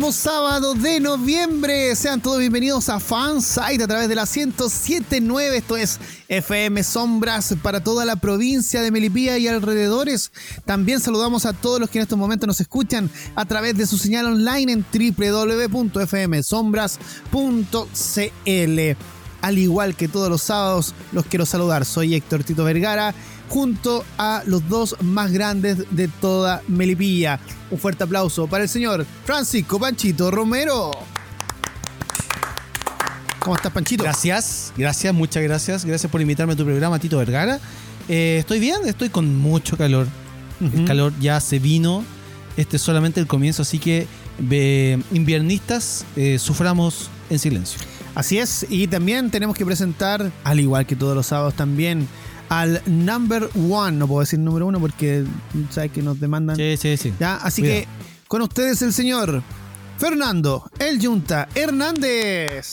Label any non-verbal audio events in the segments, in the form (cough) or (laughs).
Último sábado de noviembre. Sean todos bienvenidos a Fansite a través de la 1079. Esto es FM Sombras para toda la provincia de Melipilla y alrededores. También saludamos a todos los que en estos momentos nos escuchan a través de su señal online en www.fmsombras.cl. Al igual que todos los sábados, los quiero saludar. Soy Héctor Tito Vergara junto a los dos más grandes de toda Melipilla. Un fuerte aplauso para el señor Francisco Panchito Romero. ¿Cómo estás, Panchito? Gracias, gracias, muchas gracias. Gracias por invitarme a tu programa, Tito Vergara. Eh, estoy bien, estoy con mucho calor. El calor ya se vino. Este es solamente el comienzo, así que eh, inviernistas, eh, suframos en silencio. Así es, y también tenemos que presentar, al igual que todos los sábados también, al number one, no puedo decir número uno porque sabes que nos demandan. Sí, sí, sí. ¿Ya? Así Cuidado. que con ustedes el señor Fernando El Yunta Hernández.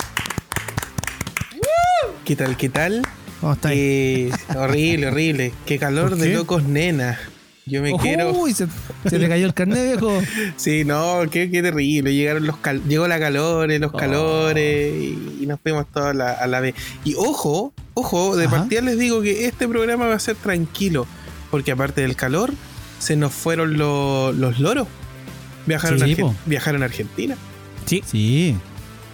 ¿Qué tal? ¿Qué tal? ¿Cómo está ahí? Eh, horrible, horrible. Qué calor ¿Por de locos, nena. Yo me quiero. Uy, se, se te cayó el carnet, viejo. (laughs) Sí, no, qué, qué terrible. Llegaron los cal- llegó la calores, los Oh. calores y, y nos fuimos todos a la, a la vez. Y ojo, ojo, de Ajá. partida les digo que este programa va a ser tranquilo, porque aparte del calor, se nos fueron lo- los loros. Viajaron, Sí, a viajaron a Argentina. Sí. Sí.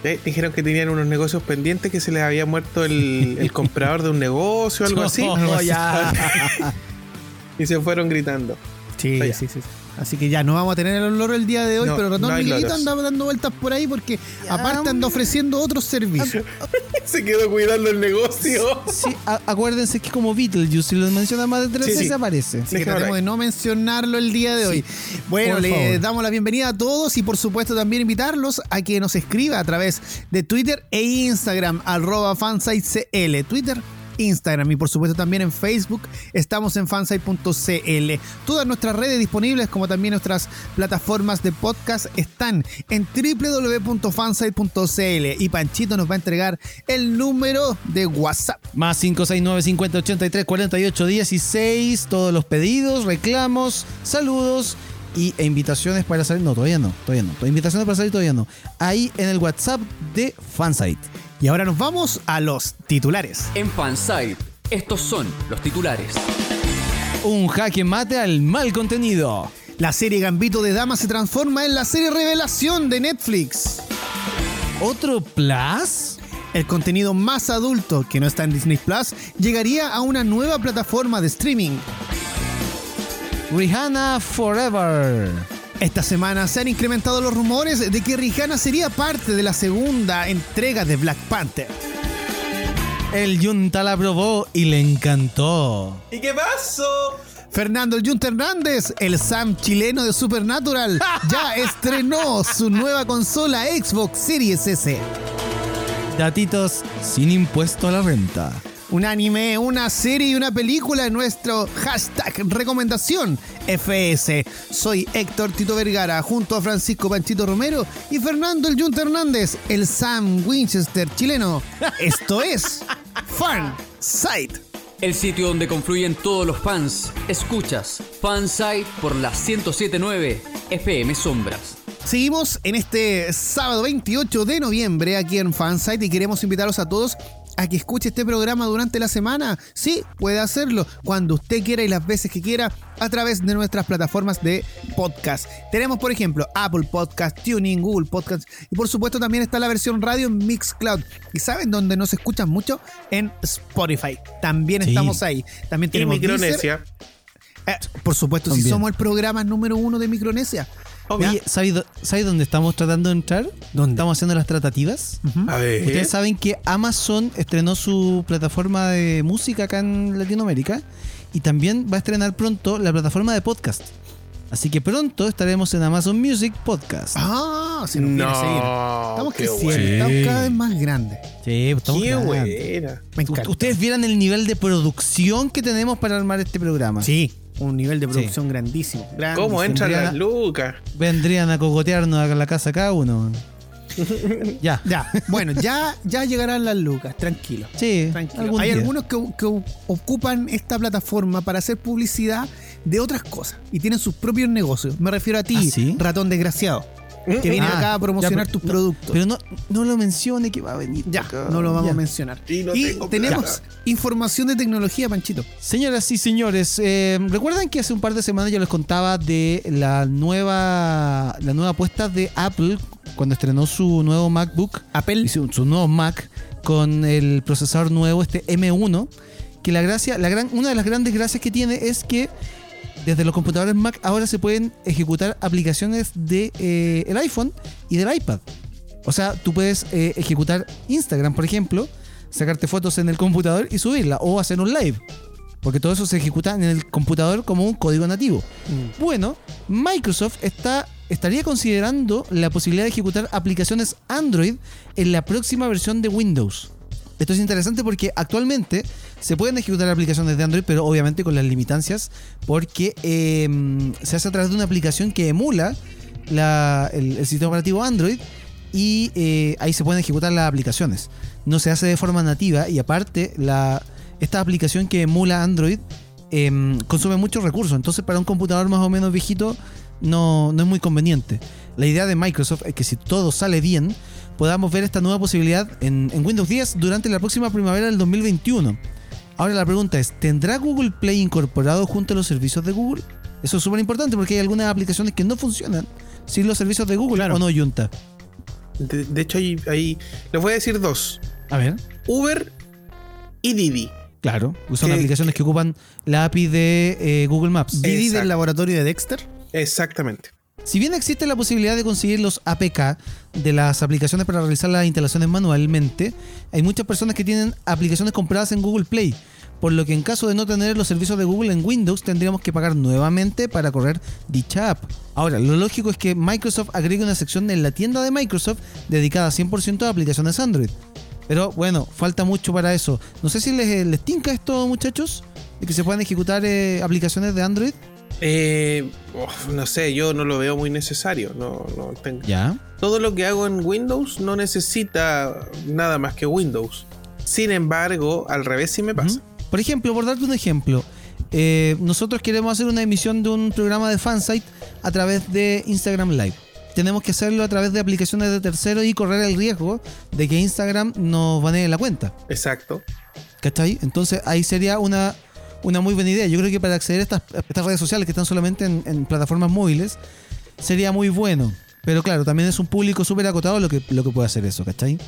Eh, Dijeron que tenían unos negocios pendientes, que se les había muerto el, (laughs) el comprador de un negocio o algo así. (laughs) No, ya. Y se fueron gritando. Sí, sí, sí. Así que ya no vamos a tener el olor el día de hoy, No, pero Ratón no Miguelito loros. anda dando vueltas por ahí porque aparte anda ofreciendo otros servicios. (laughs) Se quedó cuidando el negocio. Sí, a- acuérdense que es como Beetlejuice, si lo menciona más de tres Sí, veces sí. aparece. Así que tratemos de no mencionarlo el día de hoy. Bueno, por le favor. damos la bienvenida a todos y por supuesto también invitarlos a que nos escriba a través de Twitter e Instagram, arroba fansitecl. Twitter, Instagram y por supuesto también en Facebook estamos en fansite.cl. Todas nuestras redes disponibles como también nuestras plataformas de podcast están en www.fansite.cl y Panchito nos va a entregar el número de WhatsApp. Más 569 50 83 48 16. Todos los pedidos, reclamos, saludos y, e invitaciones para salir. No, todavía no, todavía no. Invitaciones para salir todavía no. Ahí en el WhatsApp de Fansite. Y ahora nos vamos a los titulares. En Fansite, estos son los titulares. Un jaque mate al mal contenido. La serie Gambito de Dama se transforma en la serie Revelación de Netflix. ¿Otro plus? El contenido más adulto que no está en Disney Plus llegaría a una nueva plataforma de streaming. Rihanna Forever. Esta semana se han incrementado los rumores de que Rihanna sería parte de la segunda entrega de Black Panther. El Yunta la probó y le encantó. ¿Y qué pasó? Fernando El Junta Hernández, el Sam chileno de Supernatural, (laughs) ya estrenó su nueva consola Xbox Series S. Datitos sin impuesto a la renta. Un anime, una serie y una película en nuestro hashtag recomendación FS. Soy Héctor Tito Vergara junto a Francisco Panchito Romero y Fernando el Junta Hernández, el Sam Winchester chileno. Esto es Fan Site. El sitio donde confluyen todos los fans. Escuchas Fansite por la 1079 FM Sombras. Seguimos en este sábado 28 de noviembre aquí en Fansite y queremos invitarlos a todos a que escuche este programa durante la semana. Sí, puede hacerlo cuando usted quiera y las veces que quiera a través de nuestras plataformas de podcast. Tenemos, por ejemplo, Apple Podcast, Tuning, Google Podcast y por supuesto también está la versión radio en Mixcloud. ¿Y saben dónde nos escuchan mucho? En Spotify. También Sí. estamos ahí. También Y tenemos Deezer. Micronesia. Eh, por supuesto, si somos el programa número uno de Micronesia. Oye, ¿sabes dó- ¿sabes dónde estamos tratando de entrar? ¿Dónde? Estamos haciendo las tratativas. A ver. Ustedes saben que Amazon estrenó su plataforma de música acá en Latinoamérica y también va a estrenar pronto la plataforma de podcast. Así que pronto estaremos en Amazon Music Podcast. Ah, se nos quiere No, seguir. Estamos creciendo, bueno. estamos cada vez más grandes. Sí, estamos Qué grandes. buena. Me encanta. Ustedes vieran el nivel de producción que tenemos para armar este programa. Sí, un nivel de producción grandísimo. ¿Cómo entran las lucas? Vendrían a cogotearnos a la casa cada uno. (laughs) ya. Ya, bueno, ya, ya llegarán las lucas, tranquilo. Sí, tranquilo. algún Hay día. algunos que, que ocupan esta plataforma para hacer publicidad de otras cosas y tienen sus propios negocios. Me refiero a ti, ¿Ah, sí? ratón desgraciado, que viene Ah, acá a promocionar ya, tus productos. Pero no, no lo mencione que va a venir. ya, acá. no lo vamos Ya. a mencionar. Y no y tengo tenemos información de tecnología, Panchito. Señoras y señores, eh, recuerdan que hace un par de semanas yo les contaba de la nueva la nueva apuesta de Apple cuando estrenó su nuevo MacBook Apple. su, su nuevo Mac con el procesador nuevo este M1 que la gracia la gran una de las grandes gracias que tiene es que desde los computadores Mac ahora se pueden ejecutar aplicaciones de eh, el iPhone y del iPad. O sea, tú puedes eh, ejecutar Instagram, por ejemplo, sacarte fotos en el computador y subirla o hacer un live. Porque todo eso se ejecuta en el computador como un código nativo. Bueno, Microsoft está, estaría considerando la posibilidad de ejecutar aplicaciones Android en la próxima versión de Windows. Esto es interesante porque actualmente se pueden ejecutar aplicaciones de Android, pero obviamente con las limitancias, porque eh, se hace a través de una aplicación que emula la- el, el sistema operativo Android y eh, ahí se pueden ejecutar las aplicaciones. No se hace de forma nativa y aparte la, esta aplicación que emula Android em, consume muchos recursos. Entonces para un computador más o menos viejito no, no es muy conveniente. La idea de Microsoft es que si todo sale bien, podamos ver esta nueva posibilidad en, en Windows 10 durante la próxima primavera del 2021. Ahora la pregunta es, ¿tendrá Google Play incorporado junto a los servicios de Google? Eso es súper importante porque hay algunas aplicaciones que no funcionan sin los servicios de Google Claro. o no, Junta. De, de hecho, ahí, ahí les voy a decir dos: A ver. Uber y Didi. Claro, son Que- aplicaciones que ocupan la API de eh, Google Maps. Didi del laboratorio de Dexter. Exactamente. Si bien existe la posibilidad de conseguir los APK de las aplicaciones para realizar las instalaciones manualmente, hay muchas personas que tienen aplicaciones compradas en Google Play, por lo que en caso de no tener los servicios de Google en Windows tendríamos que pagar nuevamente para correr dicha app. Ahora, lo lógico es que Microsoft agregue una sección en la tienda de Microsoft dedicada 100% a aplicaciones Android. Pero bueno, falta mucho para eso. No sé si les, les tinca esto, muchachos, de que se puedan ejecutar eh, aplicaciones de Android. Eh, no sé, yo no lo veo muy necesario. No, no tengo. Ya. Todo lo que hago en Windows no necesita nada más que Windows. Sin embargo, al revés sí me pasa. Por ejemplo, por darte un ejemplo, eh, nosotros queremos hacer una emisión de un programa de fansite a través de Instagram Live. Tenemos que hacerlo a través de aplicaciones de terceros y correr el riesgo de que Instagram nos banee la cuenta. Exacto. ¿Cachai? Entonces ahí sería una, una muy buena idea. Yo creo que para acceder a estas, estas redes sociales que están solamente en, plataformas móviles, sería muy bueno. Pero claro, también es un público súper acotado lo que, lo que puede hacer eso, ¿cachai?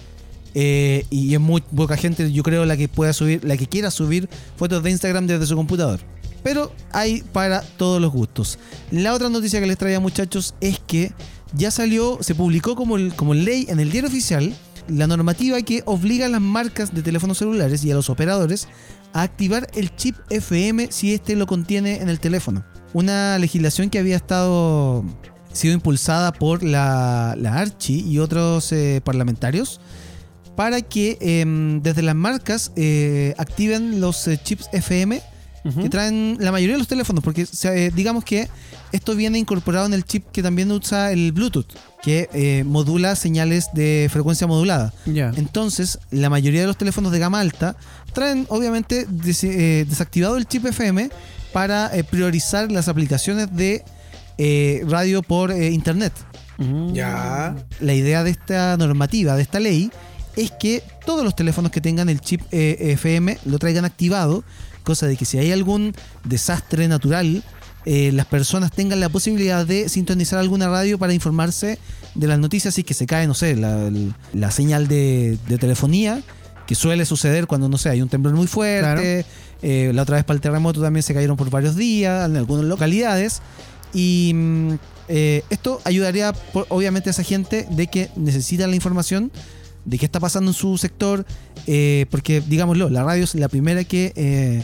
Eh, y es muy poca gente, yo creo, la que pueda subir, la que quiera subir fotos de Instagram desde su computador. Pero hay para todos los gustos. La otra noticia que les traía, muchachos, es que ya salió, se publicó como, como ley en el diario oficial la normativa que obliga a las marcas de teléfonos celulares y a los operadores a activar el chip FM si este lo contiene en el teléfono. Una legislación que había estado sido impulsada por la, la Archi y otros eh, parlamentarios para que em, desde las marcas eh, activen los eh, chips FM que traen la mayoría de los teléfonos, porque digamos que esto viene incorporado en el chip que también usa el Bluetooth, que modula señales de frecuencia modulada. Ya. Entonces, la mayoría de los teléfonos de gama alta traen, obviamente, des- eh, desactivado el chip FM para eh, priorizar las aplicaciones de eh, radio por eh, internet. Ya. La idea de esta normativa, de esta ley, es que todos los teléfonos que tengan el chip eh, FM lo traigan activado, cosa de que si hay algún desastre natural, eh, las personas tengan la posibilidad de sintonizar alguna radio para informarse de las noticias y que se cae, no sé, la, la señal de, de telefonía, que suele suceder cuando, no sé, hay un temblor muy fuerte. eh, la otra vez para el terremoto también se cayeron por varios días en algunas localidades. Y mm, eh, esto ayudaría, por- obviamente, a esa gente de que necesita la información de qué está pasando en su sector, eh, porque, digámoslo, la radio es la primera que,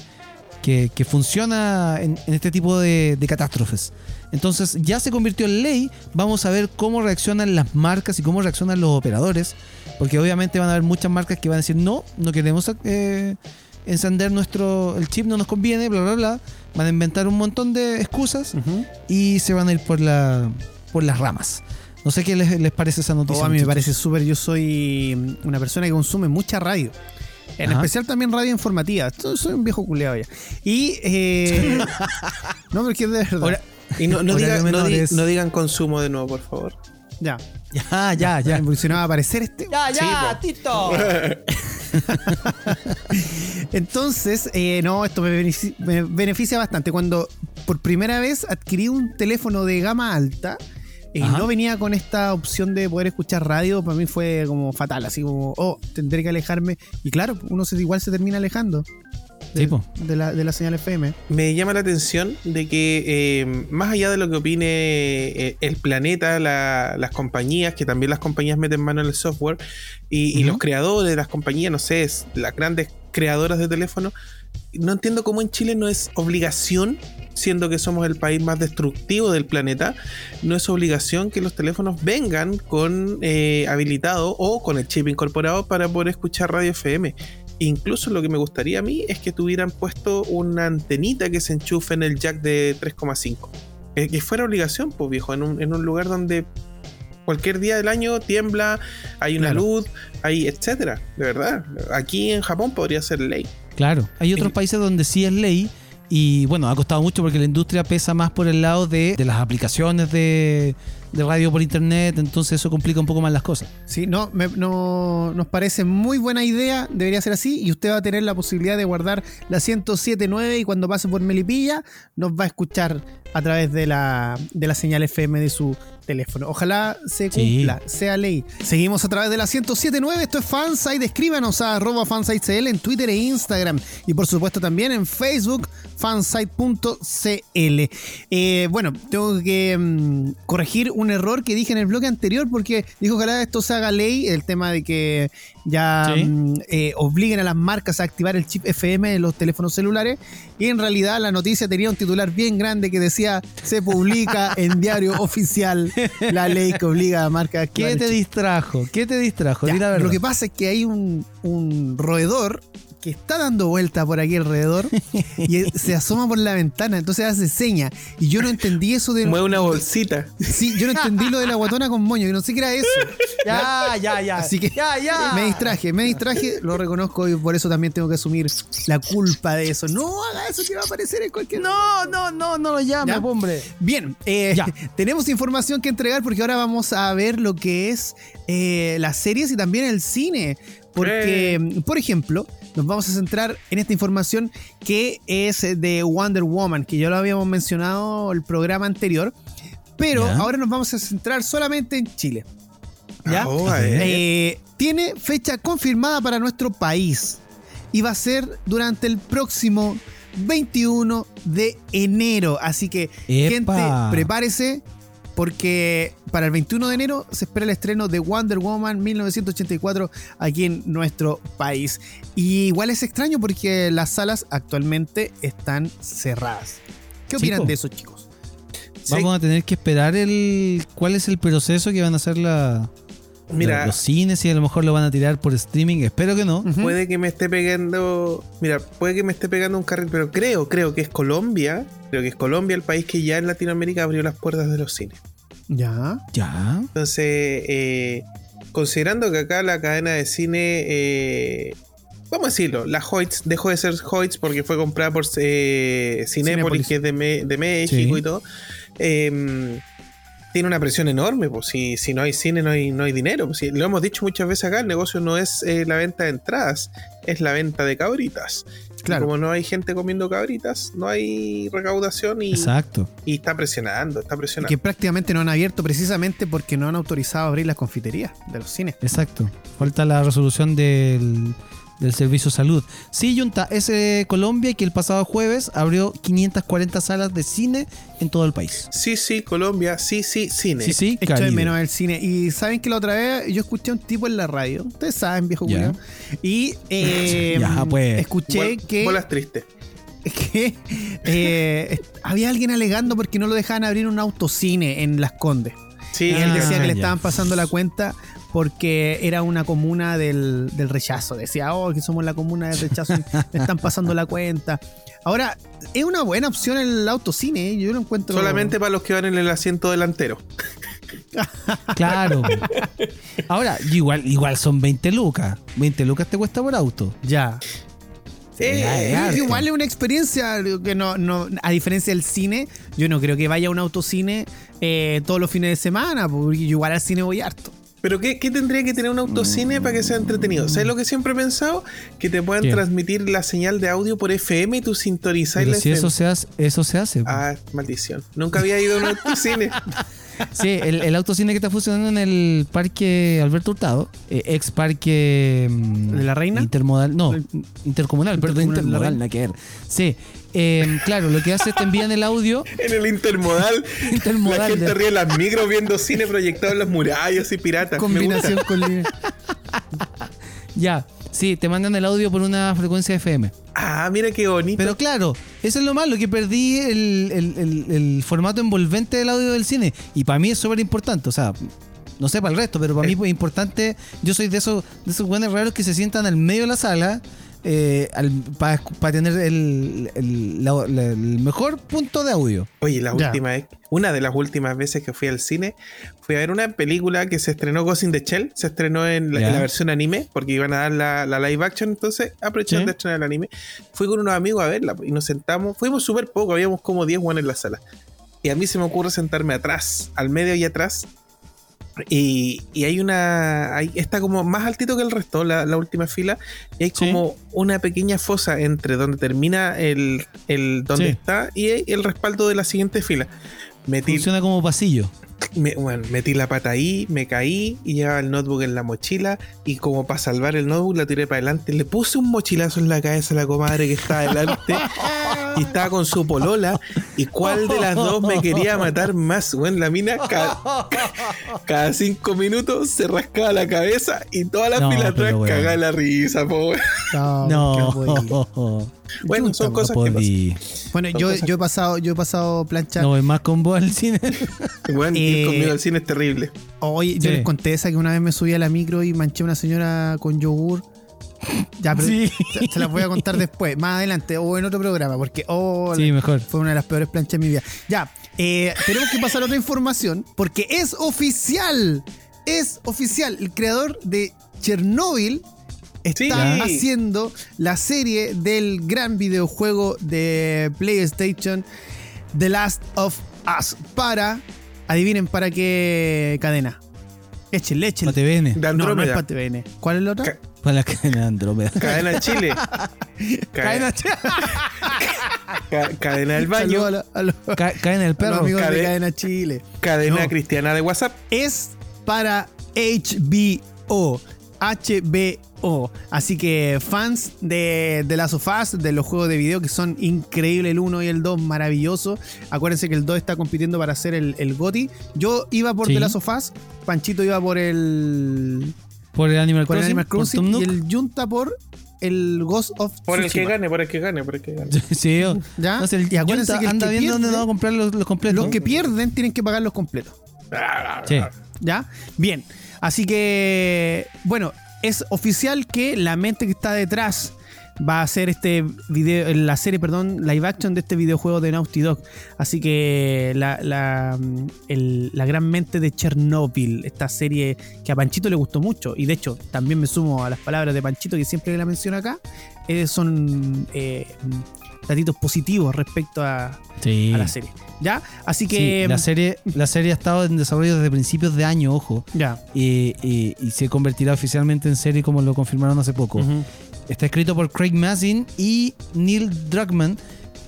que, que funciona en, en este tipo de, de catástrofes. Entonces ya se convirtió en ley. Vamos a ver cómo reaccionan las marcas y cómo reaccionan los operadores. Porque obviamente van a haber muchas marcas que van a decir no, no queremos eh, encender nuestro. el chip no nos conviene, bla bla bla. Van a inventar un montón de excusas y se van a ir por la. por las ramas. No sé qué les, les parece esa noticia. Oh, a mí me parece súper. Yo soy una persona que consume mucha radio. En Ajá. especial también radio informativa. Soy un viejo culeado ya. Y. eh, (laughs) no, porque es de verdad. Ahora- Y no, no, Horario diga- no di- menores. no digan consumo de nuevo, por favor. ya. Ya, ya, ya. Evolucionaba a aparecer este. Ya, ya, Sí, Tito. (laughs) Entonces, eh, no, esto me beneficia, me beneficia bastante. Cuando por primera vez adquirí un teléfono de gama alta y Ajá. no venía con esta opción de poder escuchar radio, para mí fue como fatal, así como, oh, tendré que alejarme. Y claro, uno se, igual se termina alejando de, de la, de la señal FM. Me llama la atención de que eh, más allá de lo que opine eh, el planeta, la- las compañías, que también las compañías meten mano en el software, y, y los creadores de las compañías, no sé, es- las grandes creadoras de teléfonos, no entiendo cómo en Chile no es obligación, siendo que somos el país más destructivo del planeta, no es obligación que los teléfonos vengan con eh, habilitado o con el chip incorporado para poder escuchar radio FM. Incluso lo que me gustaría a mí es que tuvieran puesto una antenita que se enchufe en el jack de 3,5. Eh, que fuera obligación, pues viejo, en un, en un lugar donde cualquier día del año tiembla, hay una Claro. luz, hay etcétera. De verdad, aquí en Japón podría ser ley. Claro, hay otros países donde sí es ley y bueno, ha costado mucho porque la industria pesa más por el lado de, las aplicaciones de, radio por internet, entonces eso complica un poco más las cosas. Sí, no, no, nos parece muy buena idea, debería ser así, y usted va a tener la posibilidad de guardar la 107.9 y cuando pase por Melipilla nos va a escuchar a través de la, de la señal FM de su teléfono. Ojalá se Sí. cumpla, sea ley. Seguimos a través de la 107.9, esto es Fansite, escríbanos a arroba fansitecl en Twitter e Instagram, y por supuesto también en Facebook, fansite.cl. Eh, bueno, tengo que mm, corregir un error que dije en el bloque anterior porque dijo ojalá esto se haga ley, el tema de que ya Sí. mm, eh, obliguen a las marcas a activar el chip FM en los teléfonos celulares y en realidad la noticia tenía un titular bien grande que decía se publica en diario oficial (laughs) (laughs) la ley que obliga a marcas ¿Qué te distrajo? ¿Qué te distrajo? Ya, Di la verdad. lo que pasa es que hay un, un roedor que está dando vuelta por aquí alrededor (laughs) y se asoma por la ventana, entonces hace seña. Y yo no entendí eso de. Mueve una (laughs) bolsita. Sí, yo no entendí lo de la guatona con moño, yo no sé qué era eso. (laughs) Ya, ya, ya. Así que ya, ya. me distraje, me distraje, lo reconozco y por eso también tengo que asumir la culpa de eso. No haga eso que va a aparecer en cualquier. No, no, no, no lo llames, hombre. Bien, eh, Ya. tenemos información que entregar porque ahora vamos a ver lo que es eh, las series y también el cine. Porque, por ejemplo, nos vamos a centrar en esta información que es de Wonder Woman, que ya lo habíamos mencionado el programa anterior. Pero Ya. ahora nos vamos a centrar solamente en Chile. ¿Ya? Oh, a ver. Eh, tiene fecha confirmada para nuestro país y va a ser durante el próximo 21 de enero. Así que, gente, prepárese porque para el 21 de enero se espera el estreno de Wonder Woman 1984 aquí en nuestro país. Y igual es extraño porque las salas actualmente están cerradas. ¿Qué opinan de eso, chicos? Sí, Vamos a tener que esperar el cuál es el proceso que van a hacer la, Mira, los cines y a lo mejor lo van a tirar por streaming. Espero que no. Puede que me esté pegando. Mira, puede que me esté pegando un carril, pero creo, creo que es Colombia. Creo que es Colombia el país que ya en Latinoamérica abrió las puertas de los cines. Ya. Ya. Entonces, eh, considerando que acá la cadena de cine. eh, Vamos a decirlo, la Hoyts dejó de ser Hoyts porque fue comprada por eh, Cinépolis, Cinépolis. que es de, Me- de México Sí. y todo. eh, tiene una presión enorme, pues si, si no hay cine no hay, no hay dinero. Pues, si- lo hemos dicho muchas veces acá, el negocio no es eh, la venta de entradas, es la venta de cabritas. Y Claro. como no hay gente comiendo cabritas, no hay recaudación y, Exacto. y está presionando, está Y presionando. que prácticamente no han abierto precisamente porque no han autorizado abrir las confiterías de los cines. Exacto. Falta la resolución del, del servicio salud. Sí, Junta, es eh, Colombia que el pasado jueves abrió 540 salas de cine en todo el país. Sí, sí, Colombia, sí, sí, cine. Sí, sí, Echo de menos el cine. Y saben que la otra vez yo escuché a un tipo en la radio. Ustedes saben, viejo Ya. culiao. Y eh, (laughs) Ya, pues. escuché Bol- que Bolas tristes. (laughs) que eh, había alguien alegando porque no lo dejaban abrir un autocine en Las Condes. Sí, Y él Ah, decía que le ya. estaban pasando la cuenta porque era una comuna del, del rechazo. Decía, oh, que somos la comuna del rechazo y le están pasando la cuenta. Ahora, es una buena opción el autocine, ¿eh? yo lo encuentro. solamente para los que van en el asiento delantero. (laughs) Claro. Ahora, igual, igual son 20 lucas. 20 lucas te cuesta por auto. Ya. Eh, ya. igual es una experiencia que no, no, a diferencia del cine, yo no creo que vaya a un autocine eh, todos los fines de semana, porque yo igual al cine voy harto. Pero ¿qué, qué tendría que tener un autocine para que sea entretenido? ¿Sabes lo que siempre he pensado? Que te puedan ¿Qué? transmitir la señal de audio por FM y tú sintonizas Pero la si FM. eso se hace, eso se hace. Ah, maldición. Nunca había ido a un (laughs) autocine. Sí, el, el autocine que está funcionando en el parque Alberto Hurtado, eh, ex parque mm, ¿De la Reina? Intermodal, no, El- intercomunal, perdón, intermodal, nada que ver. Sí, eh, claro, lo que hace es te envían el audio. (laughs) en el intermodal. Intermodal La gente de- ríe en las micros viendo cine proyectado en las murallas y piratas. Me Combinación gusta. con (laughs) línea. Ya, sí, te mandan el audio por una frecuencia FM. Ah, mira qué bonito. Pero claro, eso es lo malo, que perdí el, el- el- el formato envolvente del audio del cine. Y para mí es súper importante, o sea, no sé para el resto, pero para mí es importante. Yo soy de esos, de esos buenos raros que se sientan al medio de la sala para tener el, el- la- la- el mejor punto de audio. Oye, la Ya. última vez, una de las últimas veces que fui al cine, fui a ver una película que se estrenó Ghost in the Shell, se estrenó en la, Ya. en la versión anime, porque iban a dar la, la live action, entonces aprovecharon Sí. de estrenar el anime. Fui con unos amigos a verla y nos sentamos, fuimos súper poco, habíamos como 10 buenos en la sala. Y a mí se me ocurre sentarme atrás, al medio y atrás. Y, y hay una. Hay, está como más altito que el resto, la, la última fila. Y hay Sí. como una pequeña fosa entre donde termina el, el donde Sí. está y el respaldo de la siguiente fila. Metí, Funciona como pasillo. Me- bueno, metí la pata ahí, me caí y llevaba el notebook en la mochila. Y como para salvar el notebook, la tiré para adelante. Le puse un mochilazo en la cabeza a la comadre que estaba adelante. y estaba con su polola. ¿Y cuál de las dos me quería matar más? Bueno, la mina ca- cada cinco minutos se rascaba la cabeza y toda la No, fila atrás bueno. cagaba la risa, po. No. No, Bueno, son cosas que pasan. Bueno, Son yo, cosas- yo he pasado, yo he pasado plancha. No voy más con vos al cine. (laughs) Bueno, Eh, ir conmigo al cine es terrible. Hoy yo Sí. les conté esa que una vez me subí a la micro y manché a una señora con yogur. Ya, pero Sí. se, se las voy a contar después, más adelante o en otro programa, porque oh, Sí, mejor. fue una de las peores planchas de mi vida. Ya, eh, tenemos que pasar a otra información, porque es oficial, es oficial. El creador de Chernobyl está Sí. haciendo la serie del gran videojuego de PlayStation, The Last of Us, para, adivinen para qué cadena. Échenle, échenle. Para TVN. De No, no es para TVN. ¿Cuál es la otra? Ca- Para la cadena de Andrómeda. Cadena Chile. (laughs) Cadena, ca- cadena del baño. A, a Ca- cadena del perro. amigos de Cade- Cadena Chile. Cadena No. cristiana de WhatsApp. Es para HBO. HBO. Así que fans de, de Last of Us, de los juegos de video que son increíbles, el 1 y el 2, maravilloso. Acuérdense que el 2 está compitiendo para ser el, el GOTY. Yo iba por Sí. The Last of Us, Panchito iba por el, Por el Animal por el Crossing. Animal Crossing Tom y el Junta por el Ghost of Por el que gane, por el que gane, por el que gane. (laughs) Sí, yo. ¿Ya? El Y acuérdense Junta que el anda que viendo dónde va a comprar los, los completos. Los que pierden tienen que pagar los completos. Sí. ¿Ya? Bien. Así que, bueno, es oficial que la mente que está detrás va a hacer este video, la serie, perdón, live action de este videojuego de Naughty Dog. Así que la, la, la gran mente de Chernobyl, esta serie que a Panchito le gustó mucho. Y de hecho, también me sumo a las palabras de Panchito, que siempre la menciona acá. eh, son eh, datitos positivos respecto a, Sí. a la serie. ¿Ya? Así Sí, que. la, serie, la serie ha estado en desarrollo desde principios de año, ojo. Ya. Y, se convertirá oficialmente en serie como lo confirmaron hace poco. Está escrito por Craig Mazin y Neil Druckmann,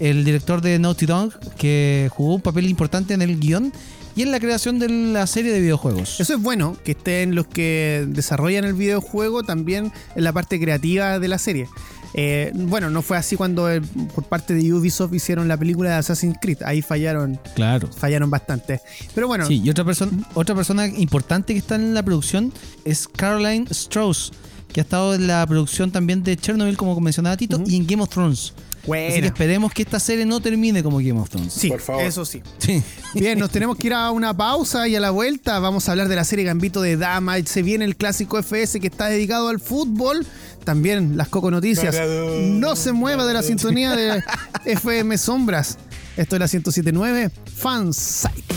el director de Naughty Dog, que jugó un papel importante en el guion y en la creación de la serie de videojuegos. Eso es bueno, que estén los que desarrollan el videojuego también en la parte creativa de la serie. Eh, bueno, no fue así cuando eh, por parte de Ubisoft hicieron la película de Assassin's Creed. Ahí fallaron, Claro. fallaron bastante. Pero bueno, Sí, y otra persona, otra persona importante que está en la producción es Caroline Strauss, que ha estado en la producción también de Chernobyl, como mencionaba Tito, y en Game of Thrones. Así que esperemos que esta serie no termine como Game of Thrones. Sí, Por favor. eso sí. Sí. Bien, nos (laughs) tenemos que ir a una pausa y a la vuelta vamos a hablar de la serie Gambito de Dama. Se viene el clásico FS que está dedicado al fútbol. También las Coco Noticias. No se mueva de la sintonía de (laughs) FM Sombras. Esto es la 1079 Fansite.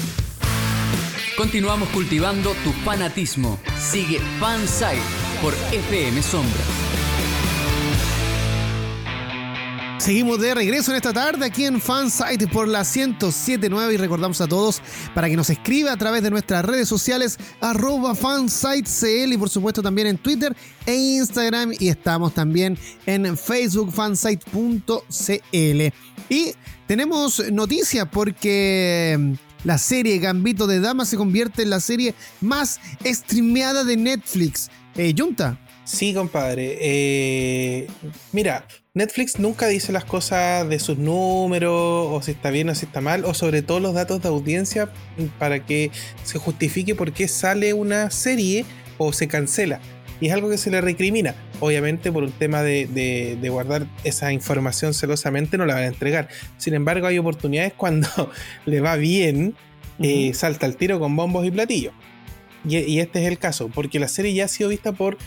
Continuamos cultivando tu fanatismo. Sigue Fansite por FM Sombra. Seguimos de regreso en esta tarde aquí en Fansite por la 1079 y recordamos a todos para que nos escriba a través de nuestras redes sociales arroba fansitecl y por supuesto también en Twitter e Instagram y estamos también en Facebook fansite.cl. Y tenemos noticia porque mm, la serie Gambito de Dama se convierte en la serie más streameada de Netflix. Eh, Junta, Sí, compadre. Eh, mira, Netflix nunca dice las cosas de sus números, o si está bien o si está mal, o sobre todo los datos de audiencia para que se justifique por qué sale una serie o se cancela. Y es algo que se le recrimina. Obviamente por un tema de, de- de guardar esa información celosamente no la van a entregar. Sin embargo, hay oportunidades (laughs) cuando le va bien, eh, salta al tiro con bombos y platillos. Y, y este es el caso, porque la serie ya ha sido vista por...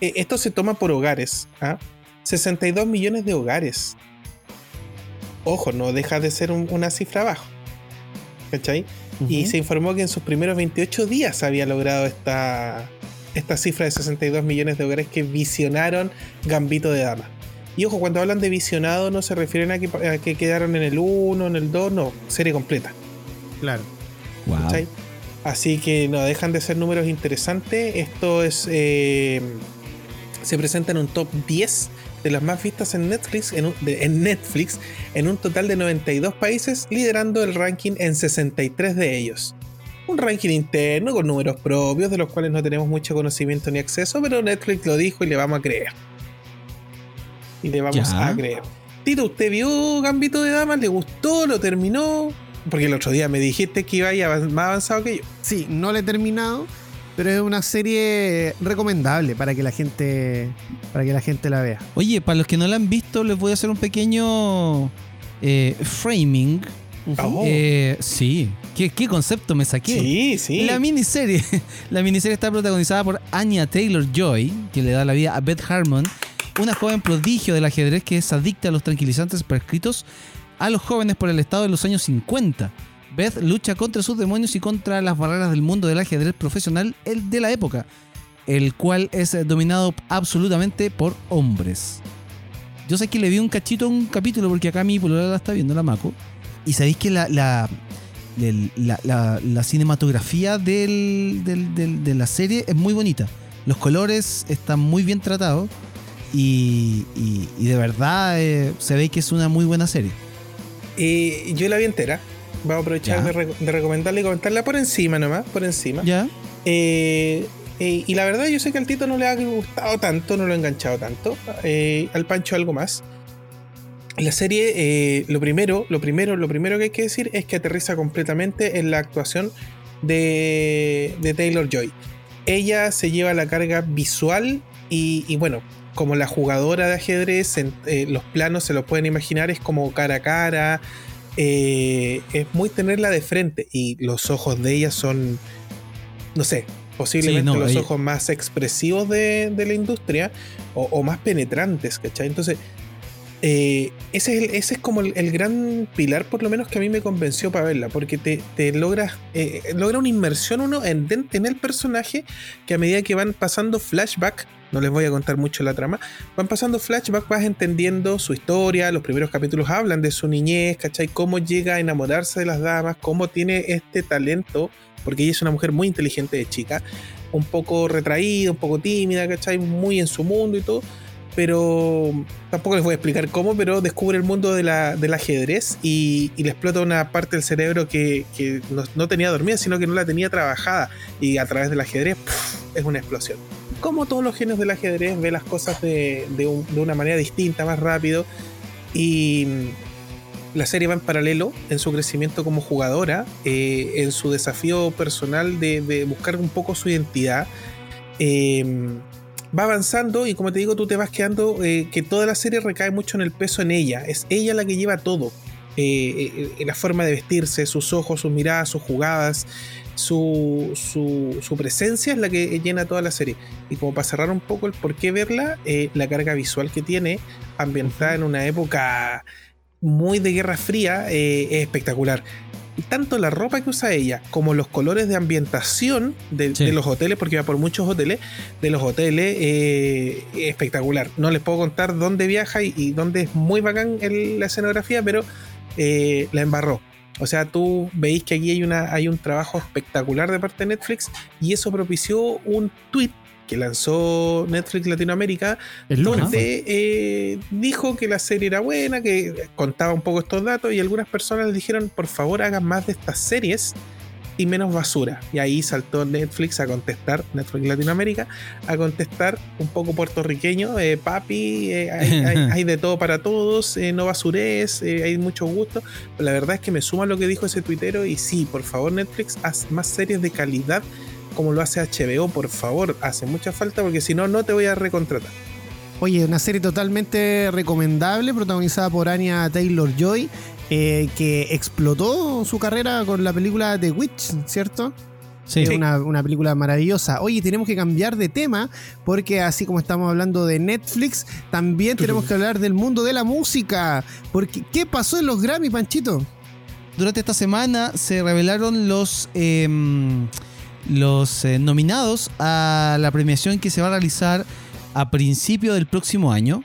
eh, esto se toma por hogares. ¿ah? 62 millones de hogares. Ojo, no deja de ser un- una cifra abajo. ¿Cachai? Y se informó que en sus primeros 28 días había logrado esta, esta cifra de 62 millones de hogares que visionaron Gambito de Dama. Y ojo, cuando hablan de visionado no se refieren a que, a que quedaron en el 1, en el 2, no, serie completa. claro. Wow. ¿cachai? Así que no dejan de ser números interesantes. Esto es. eh, se presenta en un top 10 de las más vistas en Netflix, en, un- de- en Netflix, en un total de 92 países, liderando el ranking en 63 de ellos. Un ranking interno con números propios, de los cuales no tenemos mucho conocimiento ni acceso, pero Netflix lo dijo y le vamos a creer. Y le vamos Ya. a creer. Tito, ¿usted vio Gambito de Damas? ¿Le gustó? ¿Lo terminó? Porque el otro día me dijiste que iba a ir avan- más avanzado que yo. Sí, no la he terminado, pero es una serie recomendable para que la gente para que la gente la vea. Oye, para los que no la han visto, les voy a hacer un pequeño eh, framing. Oh. Eh, sí, ¿Qué, qué concepto me saqué? Sí, sí. La miniserie. (laughs) La miniserie está protagonizada por Anya Taylor Joy, que le da la vida a Beth Harmon, una joven prodigio del ajedrez que es adicta a los tranquilizantes prescritos a los jóvenes por el Estado de los años 50. Beth lucha contra sus demonios y contra las barreras del mundo del ajedrez profesional el de la época, el cual es eh, dominado absolutamente por hombres. Yo sé que le vi un cachito a un capítulo porque acá mi polola la está viendo, la Maco. Y sabéis que la, la, la, cinematografía de la serie es muy bonita. Los colores están muy bien tratados y, y- y de verdad eh, se ve que es una muy buena serie. Eh, yo la vi entera. Vamos a aprovechar de, re- de recomendarla y comentarla por encima nomás, por encima. ¿Ya? Eh, eh, y la verdad, yo sé que al Tito no le ha gustado tanto, no lo ha enganchado tanto. Eh, al Pancho algo más. La serie, lo primero, lo primero, lo primero que hay que decir es que aterriza completamente en la actuación de, de Taylor Joy. Ella se lleva la carga visual y, y bueno, como la jugadora de ajedrez, en, eh, los planos se los pueden imaginar, es como cara a cara. Eh, es muy tenerla de frente y los ojos de ella son, no sé, posiblemente Sí, no, los ella- ojos más expresivos de, de la industria o, o más penetrantes, ¿cachai? Entonces, eh, ese, es el- ese es como el, el gran pilar, por lo menos, que a mí me convenció para verla, porque te, te logras, eh, logra una inmersión uno en, en el personaje que a medida que van pasando flashback, no les voy a contar mucho la trama, van pasando flashback, vas entendiendo su historia, los primeros capítulos hablan de su niñez, ¿cachai? Cómo llega a enamorarse de las damas, cómo tiene este talento, porque ella es una mujer muy inteligente de chica, un poco retraída, un poco tímida, ¿cachai? Muy en su mundo y todo pero tampoco les voy a explicar cómo, pero descubre el mundo de la- del ajedrez y, le explota una parte del cerebro que, no, tenía dormida, sino que no la tenía trabajada. Y a través del ajedrez es una explosión. Como todos los genios del ajedrez, ve las cosas de, de un- de una manera distinta, más rápido. Y mm, la serie va en paralelo en su crecimiento como jugadora, eh, en su desafío personal de, buscar un poco su identidad. Eh, va avanzando y como te digo, tú te vas quedando eh, que toda la serie recae mucho en el peso en ella. Es ella la que lleva todo. Eh, la forma de vestirse, sus ojos, sus miradas, sus jugadas, su, su, presencia es la que llena toda la serie. Y como para cerrar un poco el por qué verla, la carga visual que tiene, ambientada en una época muy de Guerra Fría, es espectacular tanto la ropa que usa ella como los colores de ambientación de, los hoteles, porque va por muchos hoteles, de los hoteles, eh, espectacular. No les puedo contar dónde viaja y, dónde es muy bacán la escenografía, pero eh, la embarró. O sea, tú veis que aquí hay, una, hay un trabajo espectacular de parte de Netflix y eso propició un tweet que lanzó Netflix Latinoamérica, donde eh, dijo que la serie era buena, que contaba un poco estos datos y algunas personas le dijeron, por favor hagan más de estas series y menos basura. Y ahí saltó Netflix a contestar, Netflix Latinoamérica, a contestar un poco puertorriqueño, eh, papi, eh, hay, (laughs) de todo para todos, no basures, hay mucho gusto. la verdad es que me suma lo que dijo ese tuitero y sí, por favor Netflix, haz más series de calidad como lo hace HBO, por favor, hace mucha falta porque si no, no te voy a recontratar. Oye, una serie totalmente recomendable, protagonizada por Anya Taylor Joy, eh, que explotó su carrera con la película The Witch, ¿cierto? Sí. Es una, una, película maravillosa. Oye, tenemos que cambiar de tema porque así como estamos hablando de Netflix, también tenemos que hablar del mundo de la música. Porque, ¿qué pasó en los Grammy, Panchito? Durante esta semana se revelaron los... Em, los eh, nominados a la premiación que se va a realizar a principio del próximo año.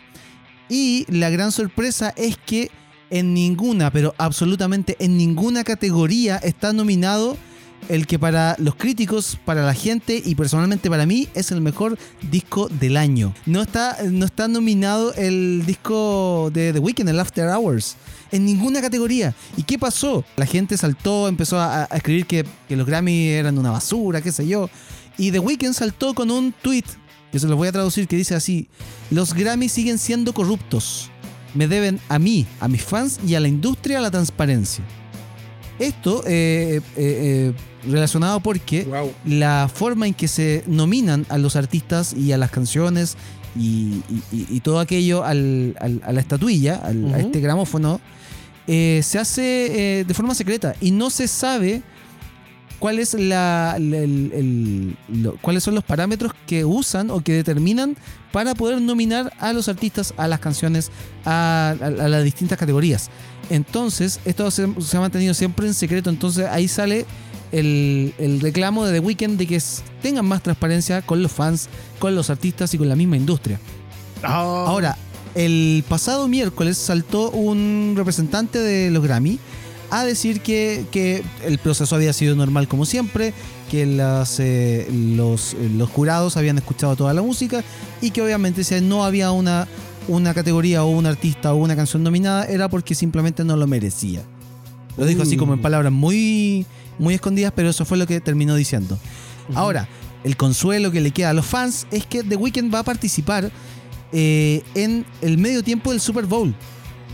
Y la gran sorpresa es que en ninguna, pero absolutamente en ninguna categoría está nominado el que para los críticos, para la gente y personalmente para mí es el mejor disco del año. No está, no está nominado el disco de The Weeknd, el After Hours en ninguna categoría. ¿Y qué pasó? La gente saltó, empezó a, escribir que, los Grammy eran una basura, qué sé yo. Y The Weeknd saltó con un tweet, que se los voy a traducir, que dice así: Los Grammy siguen siendo corruptos. Me deben a mí, a mis fans y a la industria la transparencia. Esto eh, eh, eh, relacionado porque la forma en que se nominan a los artistas y a las canciones y, todo aquello a la estatuilla, a este gramófono, eh, se hace eh, de forma secreta y no se sabe cuál es la, cuáles son los parámetros que usan o que determinan para poder nominar a los artistas, a las canciones, a, las distintas categorías. Entonces, esto se, ha mantenido siempre en secreto, entonces ahí sale el, reclamo de The Weeknd de que tengan más transparencia con los fans, con los artistas y con la misma industria. Ah. Ahora, el pasado miércoles saltó un representante de los Grammy a decir que, el proceso había sido normal como siempre, que eh, los, los, jurados habían escuchado toda la música y que obviamente si no había una, una categoría o un artista o una canción nominada era porque simplemente no lo merecía. Lo dijo así como en uh. palabras muy, muy escondidas, pero eso fue lo que terminó diciendo. Ahora, el consuelo que le queda a los fans es que The Weeknd va a participar eh, en el medio tiempo del Super Bowl.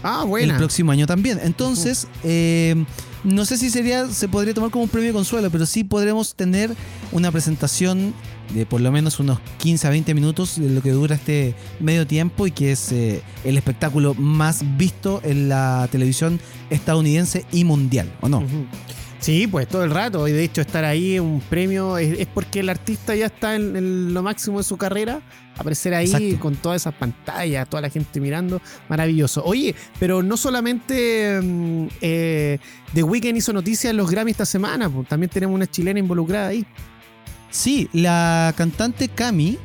Ah, bueno. El próximo año también. Entonces, eh, no sé si sería, se podría tomar como un premio de consuelo, pero sí podremos tener una presentación de por lo menos unos 15 a 20 minutos de lo que dura este medio tiempo y que es eh, el espectáculo más visto en la televisión estadounidense y mundial, ¿o no? Sí, pues todo el rato. Y de hecho, estar ahí un premio es, porque el artista ya está en, lo máximo de su carrera. Aparecer ahí con todas esas pantallas, toda la gente mirando. Maravilloso. Oye, pero no solamente mm, eh, The Weeknd hizo noticias en los Grammy esta semana, pues, también tenemos una chilena involucrada ahí. Sí, la cantante Cami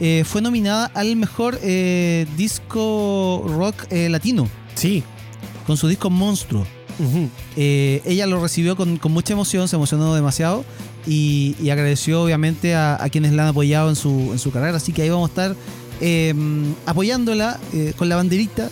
eh, fue nominada al mejor eh, disco rock latino. Sí. Con su disco Monstruo. Eh, ella lo recibió con, mucha emoción, se emocionó demasiado y, agradeció obviamente a, quienes la han apoyado en su, en su carrera. Así que ahí vamos a estar em, apoyándola eh, con la banderita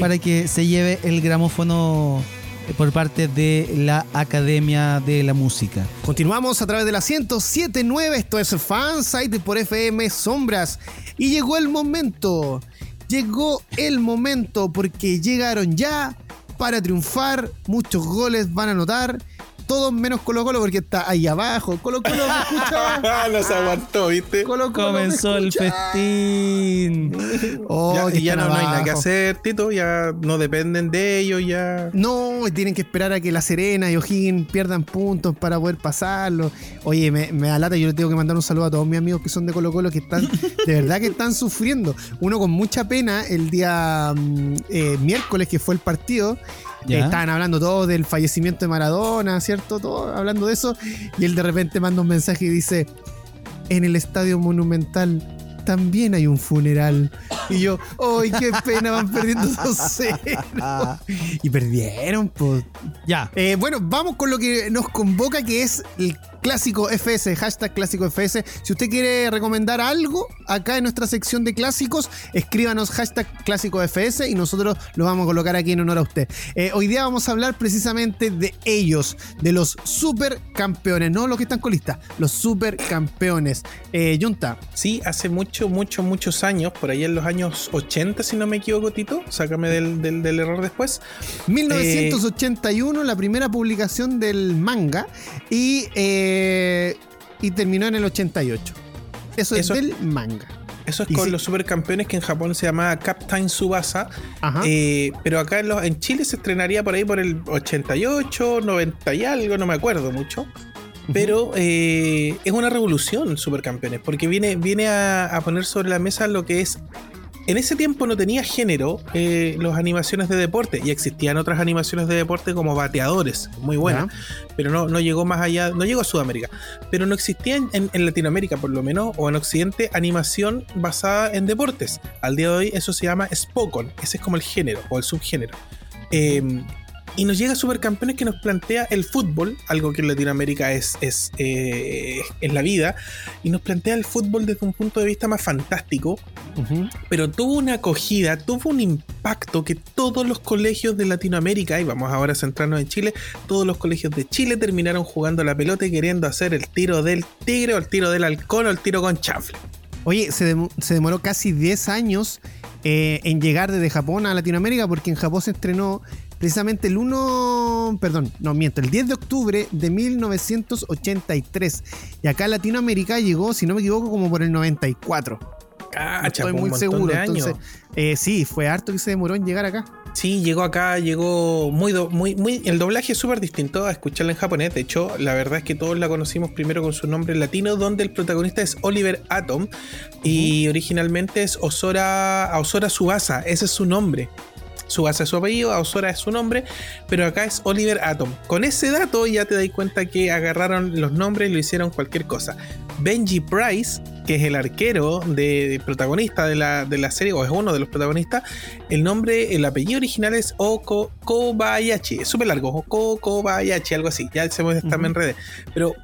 para que se lleve el gramófono eh, por parte de la Academia de la Música. Continuamos a través de la 1079, esto es Fansite por FM Sombras. Y llegó el momento, llegó el momento porque llegaron ya para triunfar, muchos goles van a anotar todos menos Colo Colo porque está ahí abajo. Colo Colo me escucha. (laughs) no se aguantó, ¿viste? Colo Colo me Comenzó el festín. Oh, ya, que y ya no, no hay nada que hacer, Tito. Ya no dependen de ellos, ya. No, tienen que esperar a que La Serena y O'Higgins pierdan puntos para poder pasarlo. Oye, me, me da lata, yo le tengo que mandar un saludo a todos mis amigos que son de Colo Colo que están, (laughs) de verdad que están sufriendo. Uno con mucha pena el día mm, eh, miércoles que fue el partido. Ya. estaban hablando todos del fallecimiento de Maradona, ¿cierto? Todo hablando de eso. Y él de repente manda un mensaje y dice: En el estadio monumental también hay un funeral. Y yo, ¡ay, qué pena! Van perdiendo (laughs) 2-0. Y perdieron, pues. Ya. Eh, bueno, vamos con lo que nos convoca, que es el clásico FS, hashtag clásico FS. Si usted quiere recomendar algo acá en nuestra sección de clásicos, escríbanos hashtag clásico FS y nosotros lo vamos a colocar aquí en honor a usted. Eh, hoy día vamos a hablar precisamente de ellos, de los supercampeones, no los que están con lista, los supercampeones. Eh, Junta, Sí, hace mucho, mucho, muchos años, por ahí en los años 80, si no me equivoco, Tito. Sácame del, del- del error después. 1981, la primera publicación del manga y, eh, y terminó en el 88. Eso es del manga. Eso es Y con sí. los supercampeones que en Japón se llamaba Captain Subasa. Eh, pero acá en, los- en Chile se estrenaría por ahí por el 88, 90 y algo, no me acuerdo mucho. Pero eh, es una revolución, Supercampeones, porque viene, viene a, a poner sobre la mesa lo que es. En ese tiempo no tenía género eh, las animaciones de deporte y existían otras animaciones de deporte como bateadores, muy buenas, pero no, no llegó más allá, no llegó a Sudamérica. Pero no existía en, en- en Latinoamérica, por lo menos, o en Occidente, animación basada en deportes. Al día de hoy eso se llama Spokon, ese es como el género o el subgénero. Eh, y nos llega Supercampeones que nos plantea el fútbol, algo que en Latinoamérica es, es, eh, es la vida, y nos plantea el fútbol desde un punto de vista más fantástico, pero tuvo una acogida, tuvo un impacto que todos los colegios de Latinoamérica, y vamos ahora a centrarnos en Chile, todos los colegios de Chile terminaron jugando la pelota y queriendo hacer el tiro del tigre o el tiro del halcón o el tiro con chanfle. Oye, se, dem- se demoró casi 10 años eh, en llegar desde Japón a Latinoamérica porque en Japón se estrenó precisamente el 1, perdón, no miento, el 10 de octubre de 1983. Y acá a Latinoamérica llegó, si no me equivoco, como por el 94. Cacha, No estoy muy seguro. Entonces, eh, sí, fue harto que se demoró en llegar acá. Sí, llegó acá, llegó muy, do- muy, muy. El doblaje es súper distinto a escucharla en japonés. De hecho, la verdad es que todos la conocimos primero con su nombre latino, donde el protagonista es Oliver Atom y originalmente es Osora, Osora Subasa. Ese es su nombre. Subasa es su apellido, Osora es su nombre, pero acá es Oliver Atom. Con ese dato ya te das cuenta que agarraron los nombres y lo hicieron cualquier cosa. Benji Price, que es el arquero de, de protagonista de la, de la serie, o es uno de los protagonistas, el nombre, el apellido original es Oko Kobayashi. Es súper largo, Oko Kobayashi, algo así. Ya se me, está en redes. Pero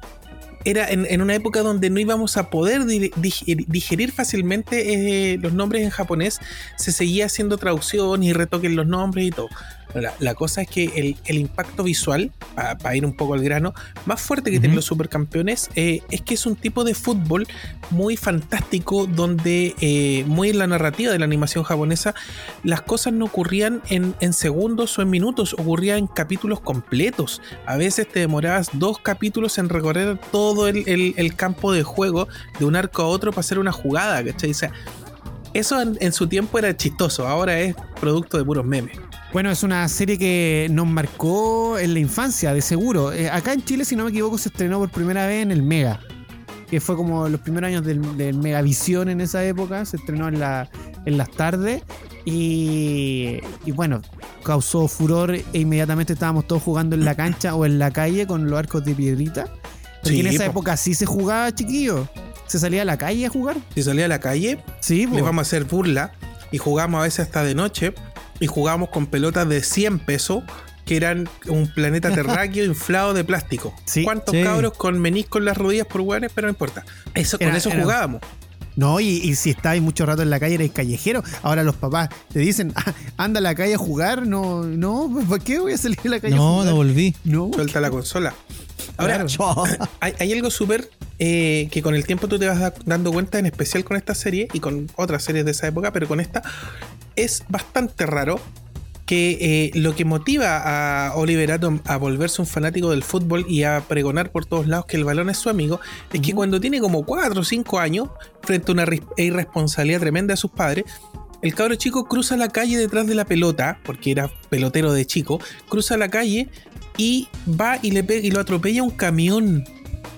era en, en una época donde no íbamos a poder di- dig- digerir fácilmente eh, los nombres en japonés, se seguía haciendo traducción y retoque en los nombres y todo. La, la cosa es que el, el impacto visual, para ir un poco al grano, más fuerte que Ujú. tienen los supercampeones eh, es que es un tipo de fútbol muy fantástico donde eh, muy en la narrativa de la animación japonesa las cosas no ocurrían en, en segundos o en minutos, ocurrían en capítulos completos. A veces te demorabas dos capítulos en recorrer todo el, el- el campo de juego de un arco a otro para hacer una jugada, ¿cachai? O sea, eso en, en su tiempo era chistoso, ahora es producto de puros memes. Bueno, es una serie que nos marcó en la infancia, de seguro. Eh, acá en Chile, si no me equivoco, se estrenó por primera vez en el Mega. Que fue como los primeros años del, del Megavisión en esa época. Se estrenó en, la, en las tardes. Y, y bueno, causó furor e inmediatamente estábamos todos jugando en la cancha o en la calle con los arcos de piedrita. Porque Sí, en esa po. época sí se jugaba, chiquillo. Se salía a la calle a jugar. Si salía a la calle, Sí, po. les vamos a hacer burla y jugamos a veces hasta de noche y jugamos con pelotas de 100 pesos que eran un planeta terráqueo (laughs) inflado de plástico. Sí. ¿Cuántos Sí. cabros con menisco en las rodillas por hueones? Pero no importa. Eso, con eso era- jugábamos. No, y, y si estabas mucho rato en la calle eres callejero. Ahora los papás te dicen, "Ah, anda a la calle a jugar. No, no, ¿por qué voy a salir a la calle a No, jugar? no volví. No, Suelta la consola. Ahora, Claro. (laughs) hay, hay algo súper eh, que con el tiempo tú te vas da- dando cuenta, en especial con esta serie y con otras series de esa época, pero con esta es bastante raro que eh, lo que motiva a Oliver Atom a volverse un fanático del fútbol y a pregonar por todos lados que el balón es su amigo, es que cuando tiene como 4 o 5 años, frente a una irresponsabilidad tremenda de sus padres, el cabro chico cruza la calle detrás de la pelota, porque era pelotero de chico, cruza la calle y va y le pega y lo atropella un camión.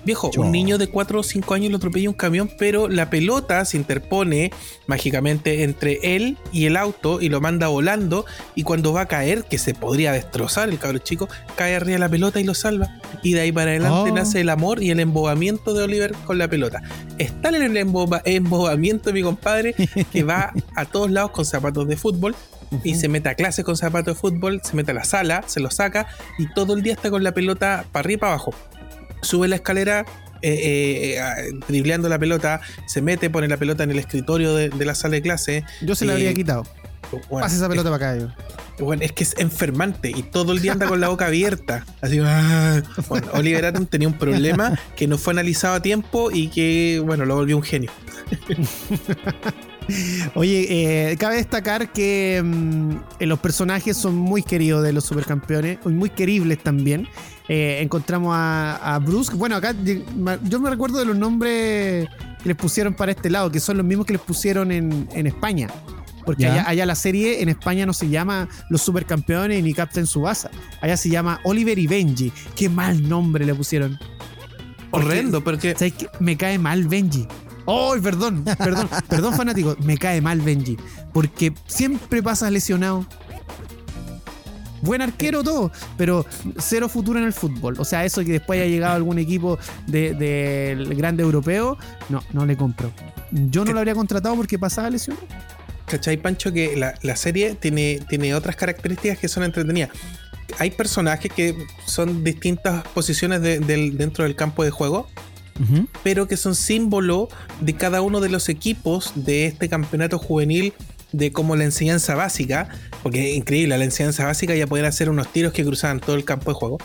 Viejo, un niño de 4 o 5 años lo atropella un camión, pero la pelota se interpone mágicamente entre él y el auto y lo manda volando. Y cuando va a caer, que se podría destrozar el cabro chico, cae arriba de la pelota y lo salva. Y de ahí para adelante oh. nace el amor y el embobamiento de Oliver con la pelota. Está en el embobamiento de mi compadre que va a todos lados con zapatos de fútbol y se mete a clases con zapatos de fútbol, se mete a la sala, se lo saca y todo el día está con la pelota para arriba y para abajo sube la escalera eh, eh, dribleando la pelota, se mete, pone la pelota en el escritorio de, la sala de clase. Yo se la habría quitado. Bueno, Pasa esa pelota para acá. Bueno, es que es enfermante y todo el día anda con la boca abierta. Así, ah. bueno, Oliver Atom tenía un problema que no fue analizado a tiempo y que, bueno, lo volvió un genio. (laughs) Oye, eh, cabe destacar que mm, los personajes son muy queridos de los supercampeones, muy queribles también. Eh, encontramos a, Bruce. Bueno, acá yo me recuerdo de los nombres que les pusieron para este lado, que son los mismos que les pusieron en, España. Porque allá, la serie en España no se llama Los Supercampeones ni Captain Subasa. Allá se llama Oliver y Benji. Qué mal nombre le pusieron. Horrendo, porque. Me cae mal Benji. ¡Ay, perdón! Perdón, perdón, fanático. Me cae mal Benji. Porque siempre pasa lesionado buen arquero todo, pero cero futuro en el fútbol. O sea, eso que después haya llegado algún equipo del de, grande europeo, no, no le compro. Yo no lo habría contratado porque pasaba lesión. ¿Cachai, Pancho? Que la, serie tiene, tiene otras características que son entretenidas. Hay personajes que son distintas posiciones dentro del campo de juego, pero que son símbolo de cada uno de los equipos de este campeonato juvenil de cómo la enseñanza básica, porque es increíble, la enseñanza básica ya poder hacer unos tiros que cruzaban todo el campo de juego.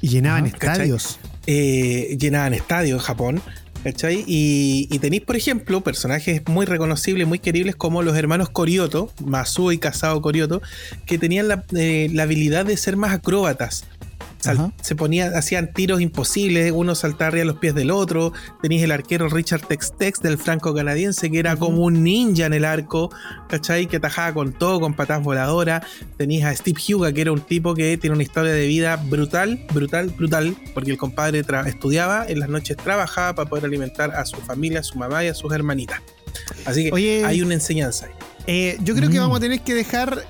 Y llenaban estadios. Eh, llenaban estadios en Japón. ¿Cachai? Y, tenéis, por ejemplo, personajes muy reconocibles, muy queribles, como los hermanos Korioto, Masuo y Casado Korioto, que tenían la, eh, la habilidad de ser más acróbatas se ponía, hacían tiros imposibles, uno saltar arriba a los pies del otro. Tenéis el arquero Richard Tex-Tex del franco canadiense, que era como un ninja en el arco, ¿cachai? Que atajaba con todo, con patas voladoras. Tenéis a Steve Huga, que era un tipo que tiene una historia de vida brutal, brutal, brutal, porque el compadre estudiaba, en las noches trabajaba para poder alimentar a su familia, a su mamá y a sus hermanitas. Así que hay una enseñanza ahí. Eh, yo creo que mm. vamos a tener que dejar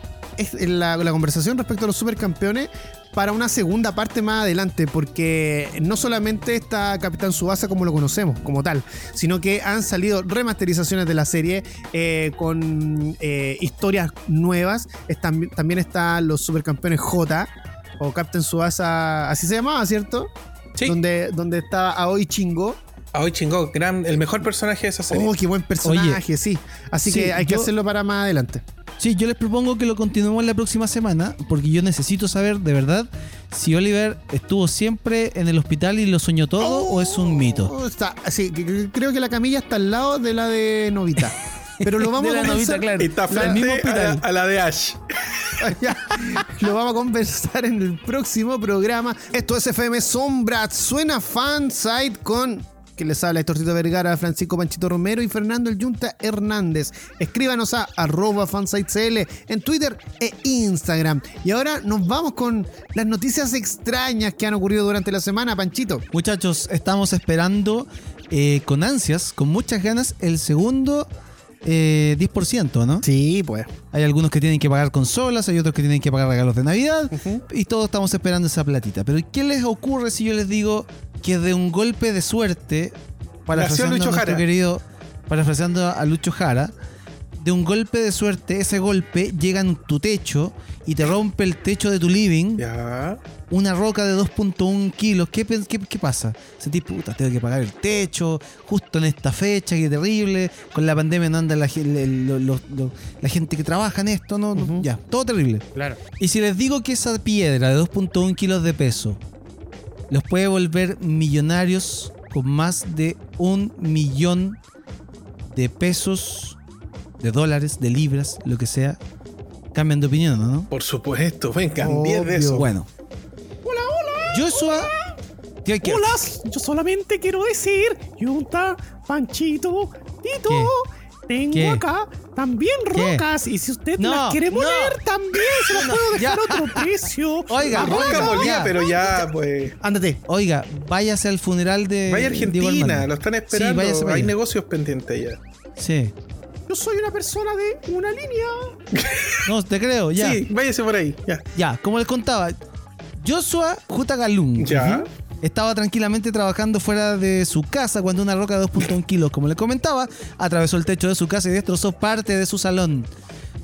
la, la, conversación respecto a los supercampeones para una segunda parte más adelante, porque no solamente está Capitán Subasa como lo conocemos, como tal, sino que han salido remasterizaciones de la serie eh, con eh, historias nuevas. también están los Supercampeones J, o Captain Subasa, así se llamaba, ¿cierto? Sí. Donde, donde está Aoi Chingo. Aoi Chingo, gran, el mejor personaje de esa serie. Oh, qué buen personaje, sí. Así que hay que hacerlo para más adelante. Sí, yo les propongo que lo continuemos la próxima semana, porque yo necesito saber de verdad si Oliver estuvo siempre en el hospital y lo soñó todo o es un mito. Oh, está, sí, creo que la camilla está al lado de la de Novita. Pero lo (laughs) vamos a conversar. claro. Está frente hospital. A, la de Ash. (laughs) lo vamos a conversar en el próximo programa. Esto es FM Sombra. Suena fanside con que les habla Tortito Vergara, Francisco Panchito Romero y Fernando El Yunta Hernández. Escríbanos a arroba fansitecl en Twitter e Instagram. Y ahora nos vamos con las noticias extrañas que han ocurrido durante la semana, Panchito. Muchachos, estamos esperando eh, con ansias, con muchas ganas, el segundo 10%, eh, ¿no? Sí, pues. Hay algunos que tienen que pagar consolas, hay otros que tienen que pagar regalos de Navidad y todos estamos esperando esa platita. Pero ¿qué les ocurre si yo les digo que de un golpe de suerte, parafraseando a nuestro querido, parafraseando a Lucho Jara, de un golpe de suerte, ese golpe llega en tu techo y te rompe el techo de tu living. Ya. Una roca de 2.1 kilos. ¿Qué, ¿Qué, pasa? Ese tipo, puta, tengo que pagar el techo, justo en esta fecha, qué terrible. Con la pandemia no anda la, la gente que trabaja en esto, ¿no? Ya, todo terrible. Claro. Y si les digo que esa piedra de 2.1 kilos de peso los puede volver millonarios con más de un millón de pesos, de dólares, de libras, lo que sea, Cambian de opinión, ¿no? Por supuesto, vengan 10 de eso. Bueno. Hola, hola. Joshua. ¿Qué- qué- Hola, yo solamente quiero decir, Yunta, Panchito, Tito, tengo ¿Qué? acá también ¿Qué? rocas y si usted No, las quiere no. moler, también se las puedo Ya. dejar a otro precio. (laughs) Oiga, La Roca ya. pero ya, pues. Ándate. Oiga, váyase al funeral de. Vaya Argentina, lo están Sí, esperando. váyase para Hay negocios pendientes ya. Sí. Yo soy una persona de una línea. (laughs) No, te creo, ya. Sí, váyase por ahí. Ya. Ya, como les contaba, Joshua Jutagalung Ya. Estaba tranquilamente trabajando fuera de su casa cuando una roca de 2.1 kilos, como le comentaba, atravesó el techo de su casa y destrozó parte de su salón.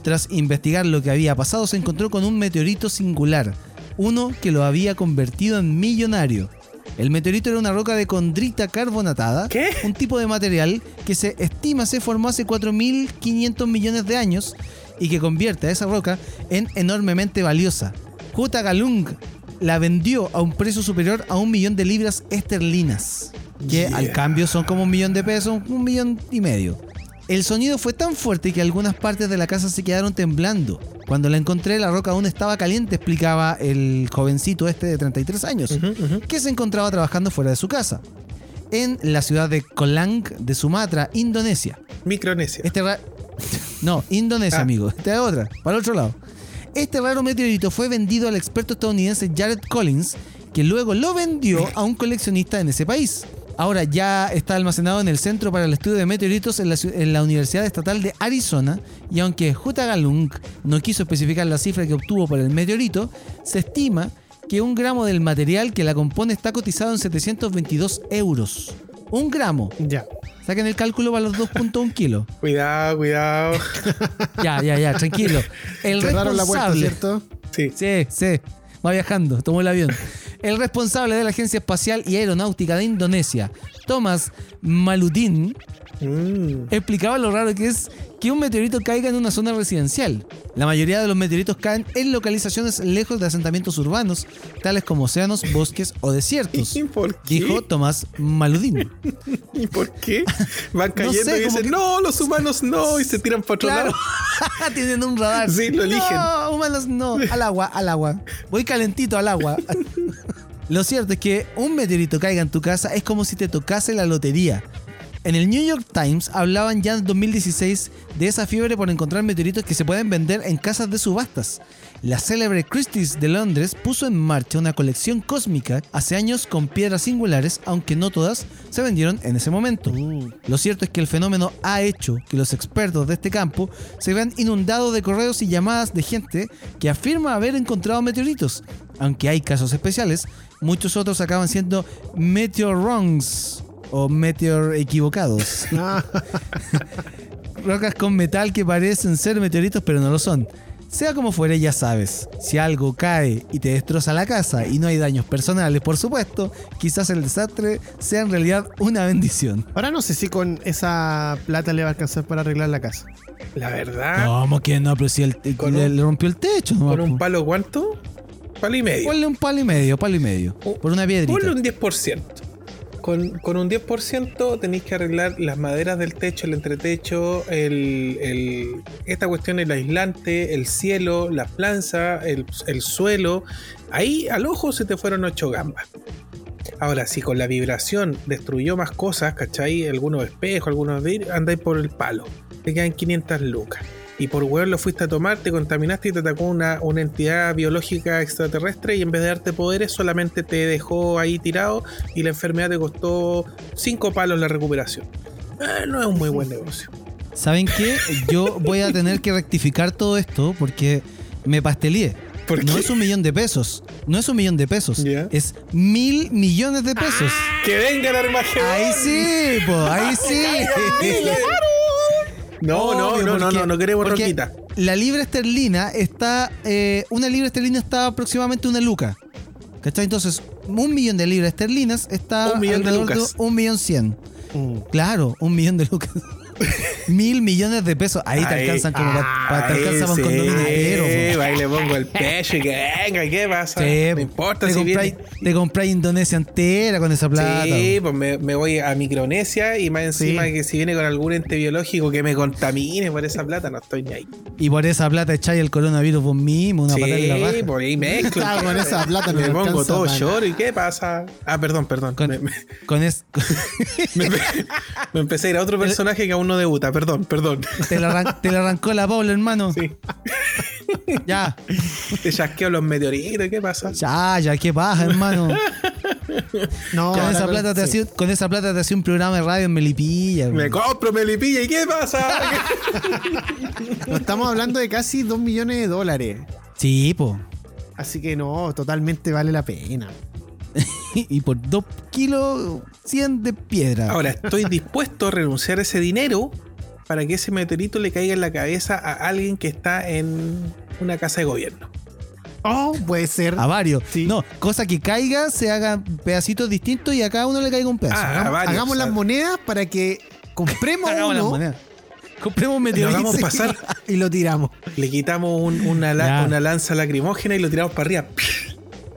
Tras investigar lo que había pasado, se encontró con un meteorito singular, uno que lo había convertido en millonario. El meteorito era una roca de condrita carbonatada, ¿Qué? un tipo de material que se estima se formó hace 4.500 millones de años y que convierte a esa roca en enormemente valiosa. J. Galung la vendió a un precio superior a un millón de libras esterlinas, que Yeah. al cambio son como un millón de pesos, un millón y medio. El sonido fue tan fuerte que algunas partes de la casa se quedaron temblando. Cuando la encontré, la roca aún estaba caliente, explicaba el jovencito este de 33 años, que se encontraba trabajando fuera de su casa, en la ciudad de Kolang de Sumatra, Indonesia. Micronesia. Este ra- (laughs) No, Indonesia, Ah. amigo. Esta es otra, para el otro lado. Este raro meteorito fue vendido al experto estadounidense Jared Collins, que luego lo vendió a un coleccionista en ese país. Ahora ya está almacenado en el Centro para el Estudio de Meteoritos en la, Universidad Estatal de Arizona, y aunque Galung no quiso especificar la cifra que obtuvo por el meteorito, se estima que un gramo del material que la compone está cotizado en 722 euros. Un gramo. Ya. Saquen el cálculo para los 2.1 kilos. (laughs) Cuidado, cuidado. Ya, ya, ya, tranquilo. El Cerraron la puerta, responsable. ¿cierto? Sí. Sí, sí. Va viajando, tomó el avión. El responsable de la Agencia Espacial y Aeronáutica de Indonesia, Thomas Maludin, Mm. explicaba lo raro que es que un meteorito caiga en una zona residencial. La mayoría de los meteoritos caen en localizaciones lejos de asentamientos urbanos, tales como océanos, bosques o desiertos. (laughs) ¿Y por qué? Dijo Tomás Maludin. (laughs) ¿Y por qué? Van No cayendo sé, y dicen, que- no, los humanos no, y se tiran para otro Claro. lado. (laughs) Tienen un radar. Sí, lo eligen. No, humanos no. Al agua, al agua. Voy calentito al agua. Lo cierto es que un meteorito caiga en tu casa es como si te tocase la lotería. En el New York Times hablaban ya en 2016 de esa fiebre por encontrar meteoritos que se pueden vender en casas de subastas. La célebre Christie's de Londres puso en marcha una colección cósmica hace años con piedras singulares, aunque no todas se vendieron en ese momento. Lo cierto es que el fenómeno ha hecho que los expertos de este campo se vean inundados de correos y llamadas de gente que afirma haber encontrado meteoritos. Aunque hay casos especiales, muchos otros acaban siendo meteor wrongs o meteor equivocados. (laughs) (laughs) Rocas con metal que parecen ser meteoritos pero no lo son. Sea como fuere, ya sabes, si algo cae y te destroza la casa y no hay daños personales, por supuesto, quizás el desastre sea en realidad una bendición. ahora no sé si con esa plata le va a alcanzar para arreglar la casa. La verdad, ¿Cómo que no? Pero si el- Con le, un- le rompió el techo. ¿no? con un palo cuánto? Palo y medio. Ponle un palo y medio, palo y medio. Por una piedrita. Ponle un 10%. Con, con un 10% tenéis que arreglar las maderas del techo, el entretecho, el, esta cuestión, el aislante, el cielo, la planza, el, el suelo. Ahí al ojo se te fueron ocho gambas. Ahora, si con la vibración destruyó más cosas, ¿cachai? Algunos espejos, algunos andáis por el palo. Te quedan 500 lucas. Y por hueón lo fuiste a tomar, te contaminaste y te atacó una, una entidad biológica extraterrestre y en vez de darte poderes solamente te dejó ahí tirado y la enfermedad te costó 5 palos la recuperación. Eh, no es un muy buen negocio. ¿Saben qué? Yo voy a tener que rectificar todo esto porque me pasteleé. ¿Por No es un millón de pesos. No es un millón de pesos. Es mil millones de pesos. ¡Que venga el Armagedón! Ahí sí, po, ahí (laughs) sí. No, no, no, no, porque- no, no queremos roquita. La libra esterlina está. eh, una libra esterlina está aproximadamente una luca. ¿Cachai? Entonces, un millón de libras esterlinas está. Un millón de lucas. un millón cien. Claro, un millón de lucas. (laughs) Mil millones de pesos. Ahí te Ahí. alcanzan como para, te alcanza para condominio entero. sí, ahí le pongo el pecho y que venga, ¿qué pasa? Sí, no po. importa te si compráis, viene. te compráis Indonesia entera con esa plata. Sí, pues me, me voy a Micronesia y más encima Sí. que si viene con algún ente biológico que me contamine por esa plata, no estoy ni ahí. Y por esa plata echáis el coronavirus vos mismo, una patada en la sí, raja. por ahí mezclo. (laughs) Ah, con esa plata no me pongo todo para- short y ¿qué pasa? Ah, perdón, perdón. Con, Me, me- con es- (laughs) me- me empecé a ir a otro (laughs) personaje que aún no debuta, perdón, perdón. te, le arran- te le arrancó la Paula, hermano. Sí. (laughs) Ya, Te chasqueo los meteoritos, ¿qué pasa? ya, ya, qué baja, hermano. No, Con esa, plata te sí. hacía, con esa plata te hacía un programa de radio en Melipilla. Me compro Melipilla y ¿qué pasa? (laughs) No estamos hablando de casi 2 millones de dólares. Sí, po. Así que no, totalmente vale la pena. (laughs) y por dos kilos 100 de piedra. Ahora, estoy (laughs) dispuesto a renunciar a ese dinero para que ese meteorito le caiga en la cabeza a alguien que está en una casa de gobierno. Oh, puede ser. A varios. Sí. No, cosa que caiga, se hagan pedacitos distintos y a cada uno le caiga un pedazo. Ah, Hagamos- varios, las monedas para que compremos (laughs) hagamos las uno monedas. Compremos un Lo meteorito. hagamos pasar. y lo tiramos. Le quitamos un- una, la- Ya. una lanza lacrimógena y lo tiramos para arriba.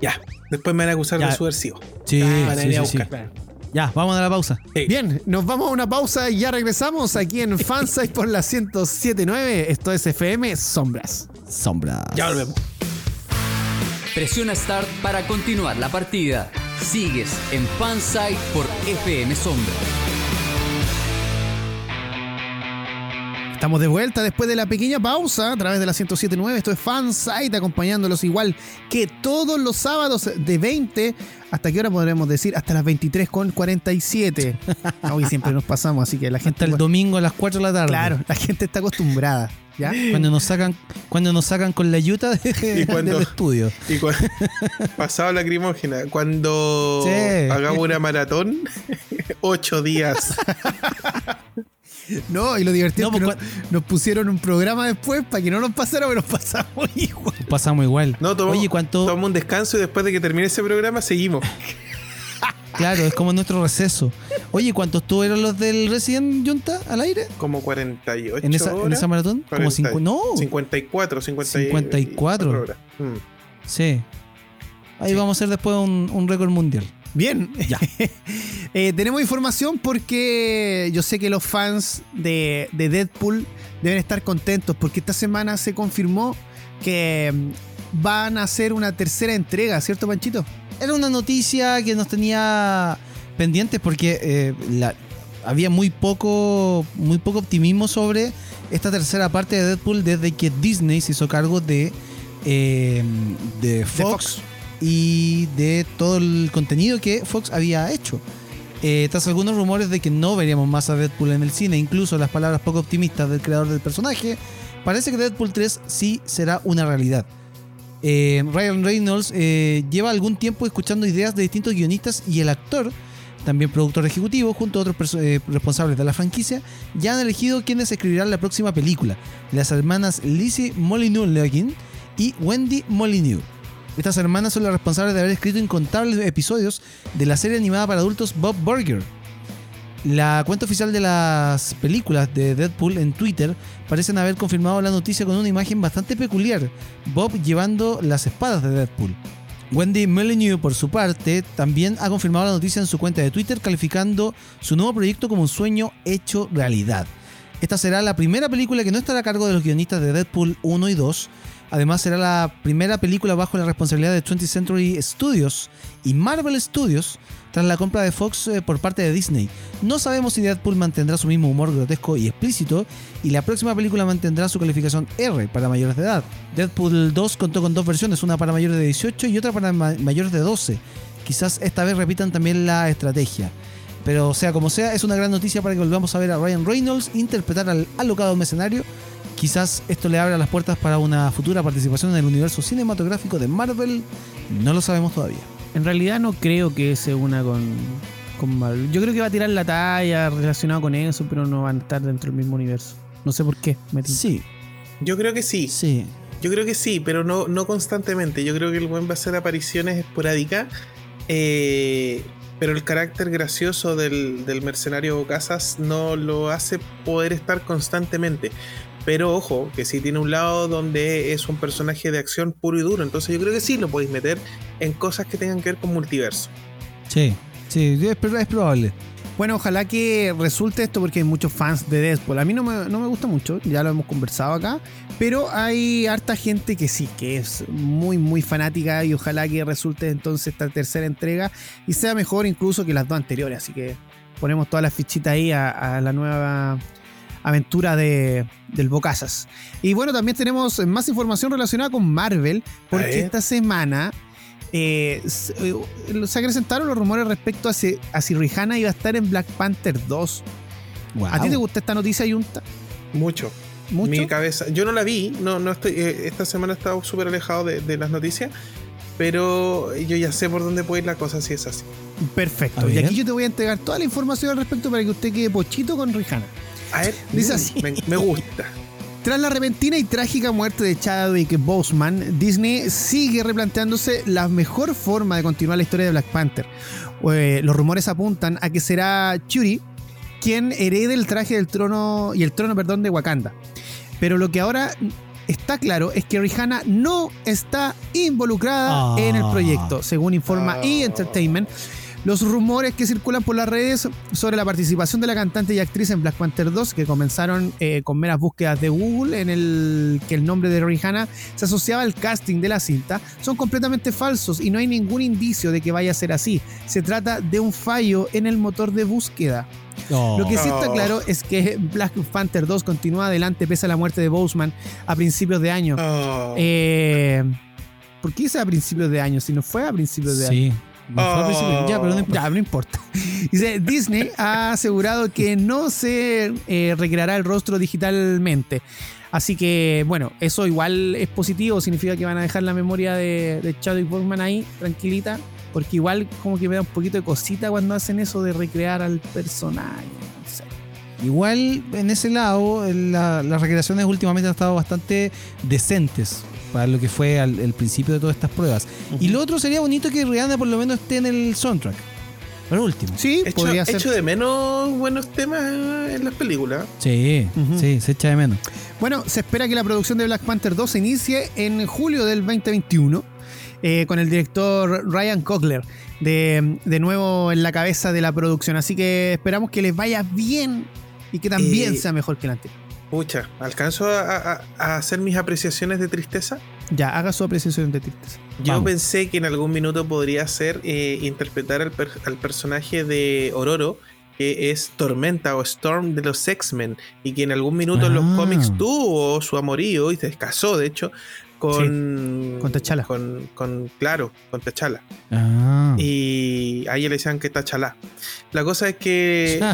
Ya. Después me van a acusar Ya. de subversivo. Sí, Van a sí, venir a sí, sí. buscar. Ya, vamos a la pausa. Sí. Bien, nos vamos a una pausa y ya regresamos aquí en Fansite por la 1079. Esto es FM Sombras. Sombra. Ya volvemos. Presiona Start para continuar la partida. Sigues en Fansite por FM Sombra. Estamos de vuelta después de la pequeña pausa a través de la 1079. Esto es Fansite acompañándolos igual que todos los sábados de 20. ¿Hasta qué hora podremos decir? Hasta las 23 con 47. (laughs) Hoy siempre nos pasamos, así que la gente. Hasta el domingo a las 4 de la tarde. Claro, la gente está acostumbrada. ¿Ya? Cuando nos sacan, cuando nos sacan con la yuta de- Y cuando- del estudio. Y cu- (laughs) pasado lacrimógena, cuando Sí. hagamos una maratón, (laughs) ocho días. (laughs) No, y lo divertido No, es que pues, nos, nos pusieron un programa después para que no nos pasara, pero nos pasamos (laughs) igual. Pasamos igual. No, tomamos, Oye, ¿cuánto? tomamos un descanso y después de que termine ese programa seguimos. (laughs) Claro, es como nuestro receso. Oye, ¿cuántos estuvieron los del Resident Junta al aire? Como 48 ¿En esa, en esa maratón? Como 40, cinco, no, 54, 50 y- 54. horas. Mm. sí. Ahí vamos a hacer después un, un récord mundial. Bien, Ya. (laughs) Eh, tenemos información porque yo sé que los fans de, de Deadpool deben estar contentos porque esta semana se confirmó que mm, van a hacer una tercera entrega, ¿cierto, Panchito? Era una noticia que nos tenía pendientes porque eh, la- había muy poco, muy poco optimismo sobre esta tercera parte de Deadpool desde que Disney se hizo cargo de, eh, de Fox, Fox. Y de todo el contenido que Fox había hecho. Eh, tras algunos rumores de que no veríamos más a Deadpool en el cine, incluso las palabras poco optimistas del creador del personaje, parece que Deadpool 3 sí será una realidad. Eh, Ryan Reynolds eh, lleva algún tiempo escuchando ideas de distintos guionistas y el actor, también productor ejecutivo, junto a otros responsables de la franquicia, ya han elegido quienes escribirán la próxima película, las hermanas Lizzie Molyneux-Leguin y Wendy Molyneux. Estas hermanas son las responsables de haber escrito incontables episodios de la serie animada para adultos Bob Burger. La cuenta oficial de las películas de Deadpool en Twitter parecen haber confirmado la noticia con una imagen bastante peculiar, Bob llevando las espadas de Deadpool. Wendy Molyneux, por su parte, también ha confirmado la noticia en su cuenta de Twitter, calificando su nuevo proyecto como un sueño hecho realidad. Esta será la primera película que no estará a cargo de los guionistas de Deadpool 1 y 2. Además, será la primera película bajo la responsabilidad de 20th Century Studios y Marvel Studios tras la compra de Fox eh, por parte de Disney. No sabemos si Deadpool mantendrá su mismo humor grotesco y explícito y la próxima película mantendrá su calificación R para mayores de edad. Deadpool 2 contó con dos versiones, una para mayores de 18 y otra para ma- mayores de 12. Quizás esta vez repitan también la estrategia. Pero sea como sea, es una gran noticia para que volvamos a ver a Ryan Reynolds interpretar al alocado mercenario. Quizás esto le abra las puertas para una futura participación en el universo cinematográfico de Marvel. No lo sabemos todavía. En realidad no creo que se una con, con Marvel. Yo creo que va a tirar la talla relacionada con eso, pero no van a estar dentro del mismo universo. No sé por qué. me. Sí, Yo creo que sí. sí. Yo creo que sí, pero no, no constantemente. Yo creo que el buen va a hacer apariciones esporádicas. eh, pero el carácter gracioso del, del mercenario Casas no lo hace poder estar constantemente. Pero ojo, que sí tiene un lado donde es un personaje de acción puro y duro. Entonces yo creo que sí lo podéis meter en cosas que tengan que ver con multiverso. Sí, sí, es, es probable. Bueno, ojalá que resulte esto porque hay muchos fans de Deadpool. A mí no me, no me gusta mucho, ya lo hemos conversado acá, pero hay harta gente que sí, que es muy, muy fanática y ojalá que resulte entonces esta tercera entrega y sea mejor incluso que las dos anteriores. Así que ponemos todas las fichitas ahí a la nueva aventura de, del Bocazas. Y bueno, también tenemos más información relacionada con Marvel, porque esta semana eh, se, eh, se acrecentaron los rumores respecto a si, a si Rihanna iba a estar en Black Panther 2. ¿A ti te gusta esta noticia, Yunta? Mucho. ¿Mucho? Mi cabeza. Yo no la vi, no, no estoy. eh, esta semana he estado súper alejado de, de las noticias. Pero yo ya sé por dónde puede ir la cosa si es así. Perfecto. Y aquí yo te voy a entregar toda la información al respecto para que usted quede pochito con Rihanna. A ver, Dice así. (laughs) Me, me gusta. Tras la repentina y trágica muerte de Chadwick Boseman, Disney sigue replanteándose la mejor forma de continuar la historia de Black Panther. Eh, los rumores apuntan a que será Churi quien herede el traje del trono y el trono, perdón, de Wakanda. Pero lo que ahora está claro es que Rihanna no está involucrada Ah. en el proyecto, según informa Ah. E! Entertainment. Los rumores que circulan por las redes sobre la participación de la cantante y actriz en Black Panther 2, que comenzaron eh, con meras búsquedas de Google, en el que el nombre de Rihanna se asociaba al casting de la cinta, son completamente falsos y no hay ningún indicio de que vaya a ser así. Se trata de un fallo en el motor de búsqueda. No. Lo que sí está claro es que Black Panther 2 continúa adelante pese a la muerte de Boseman a principios de año. Eh, ¿Por qué dice a principios de año? Si no fue a principios de año. Sí. Al Oh. principio. Ya, pero no importa. Ya, no importa. (laughs) Dice, Disney (laughs) ha asegurado que no se eh, recreará el rostro digitalmente. Así que, bueno, eso igual es positivo, significa que van a dejar la memoria de, de Chadwick Boseman ahí, tranquilita, porque igual como que me da un poquito de cosita cuando hacen eso de recrear al personaje. no sé. Igual en ese lado, la- las recreaciones últimamente han estado bastante decentes para lo que fue al, el principio de todas estas pruebas. Y lo otro sería bonito que Rihanna por lo menos esté en el soundtrack. Por último. Sí, Echo, podría ser. echo de menos buenos temas en las películas. Sí, sí, se echa de menos. Bueno, se espera que la producción de Black Panther 2 se inicie en julio del 2021 eh, con el director Ryan Coogler de, de nuevo en la cabeza de la producción. Así que esperamos que les vaya bien y que también Eh, sea mejor que la anterior. Pucha, ¿alcanzo a, a- a hacer mis apreciaciones de tristeza? Ya, haga su apreciación de tristeza. Yo Vamos. pensé que en algún minuto podría ser eh, interpretar al, per- al personaje de Ororo, que es Tormenta o Storm de los X-Men, y que en algún minuto en los Ah. cómics tuvo su amorío y se casó, de hecho, con. con T'Challa. Con, con- claro, con T'Challa. Ah. Y a ella le decían que T'Challa. La cosa es que. (laughs)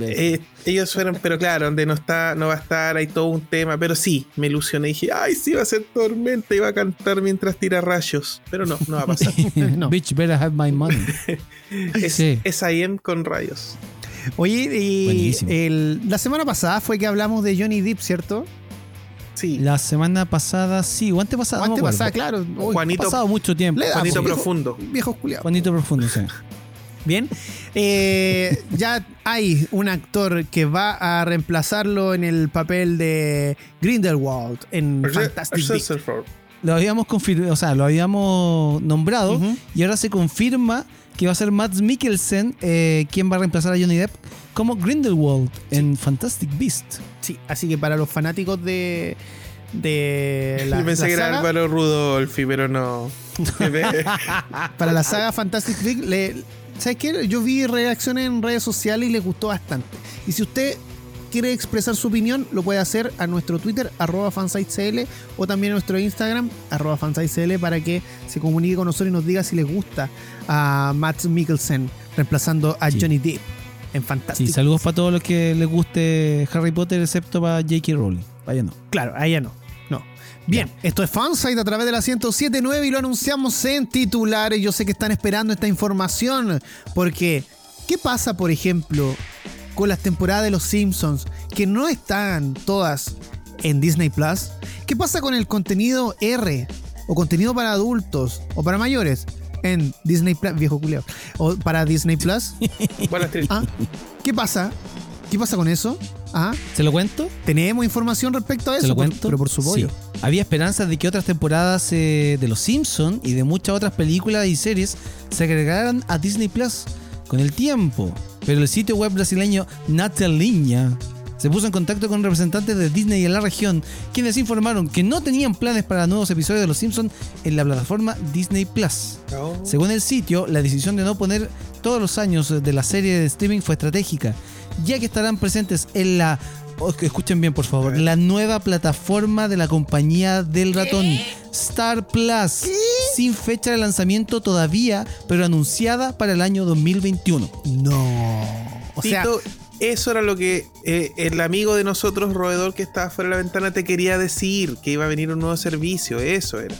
Eh, ellos fueron, pero claro, donde no está, no va a estar, hay todo un tema, pero sí, me ilusioné y dije, ay, sí va a ser tormenta y va a cantar mientras tira rayos, pero no, no va a pasar. (laughs) no. Bitch better have my money. (laughs) es, Sí. es IM con rayos. Oye, y el- la semana pasada fue que hablamos de Johnny Depp, ¿cierto? Sí, La semana pasada, sí, o antepasada. no me Antes acuerdo. pasada, claro. Uy, Ha Juanito, pasado mucho tiempo. Juanito viejo- Profundo. Viejos culiados. Juanito Profundo, sí. Bien. Eh, ya hay un actor que va a reemplazarlo en el papel de Grindelwald en Fantastic Beasts. Lo habíamos confirmado, o sea, lo habíamos nombrado y ahora se confirma que va a ser Mads Mikkelsen eh, quien va a reemplazar a Johnny Depp como Grindelwald en Fantastic Beast. Sí, así que para los fanáticos de. de (laughs) la, Yo pensé la que era Álvaro Rudolfi, pero no. (laughs) para la saga Fantastic Beasts, le, ¿sabes qué? Yo vi reacciones en redes sociales y les gustó bastante. Y si usted quiere expresar su opinión, lo puede hacer a nuestro Twitter, arroba fansitecl, o también a nuestro Instagram, arroba fansitecl, para que se comunique con nosotros y nos diga si les gusta a Matt Mikkelsen reemplazando a Sí. Johnny Depp en Fantastic Sí, saludos para todos los que les guste Harry Potter, excepto para J.K. Rowling. Vaya no. Claro, a ella no. No. Bien, esto es Fansite a través de la 1079 y lo anunciamos en titulares. Yo sé que están esperando esta información porque ¿qué pasa, por ejemplo, con las temporadas de Los Simpsons que no están todas en Disney Plus? ¿Qué pasa con el contenido R o contenido para adultos o para mayores en Disney Plus, viejo culiao, o para Disney Plus. (laughs) Buenas. ¿Ah? ¿Qué pasa? ¿Qué pasa con eso? ¿Ah? ¿Se lo cuento? ¿Tenemos información respecto a eso? ¿Se lo Por- cuento? pero por su pollo. Sí. Había esperanzas de que otras temporadas eh, de Los Simpsons y de muchas otras películas y series se agregaran a Disney Plus con el tiempo. Pero el sitio web brasileño Natalinha se puso en contacto con representantes de Disney en la región, quienes informaron que no tenían planes para nuevos episodios de Los Simpsons en la plataforma Disney Plus. No. Según el sitio, la decisión de no poner todos los años de la serie de streaming fue estratégica, ya que estarán presentes en la... oh, escuchen bien, por favor. La nueva plataforma de la compañía del ratón, Star Plus. Sin fecha de lanzamiento todavía, pero anunciada para el año 2021. No. O sea, Tito, eso era lo que eh, el amigo de nosotros, roedor que estaba fuera de la ventana, te quería decir, que iba a venir un nuevo servicio, eso era.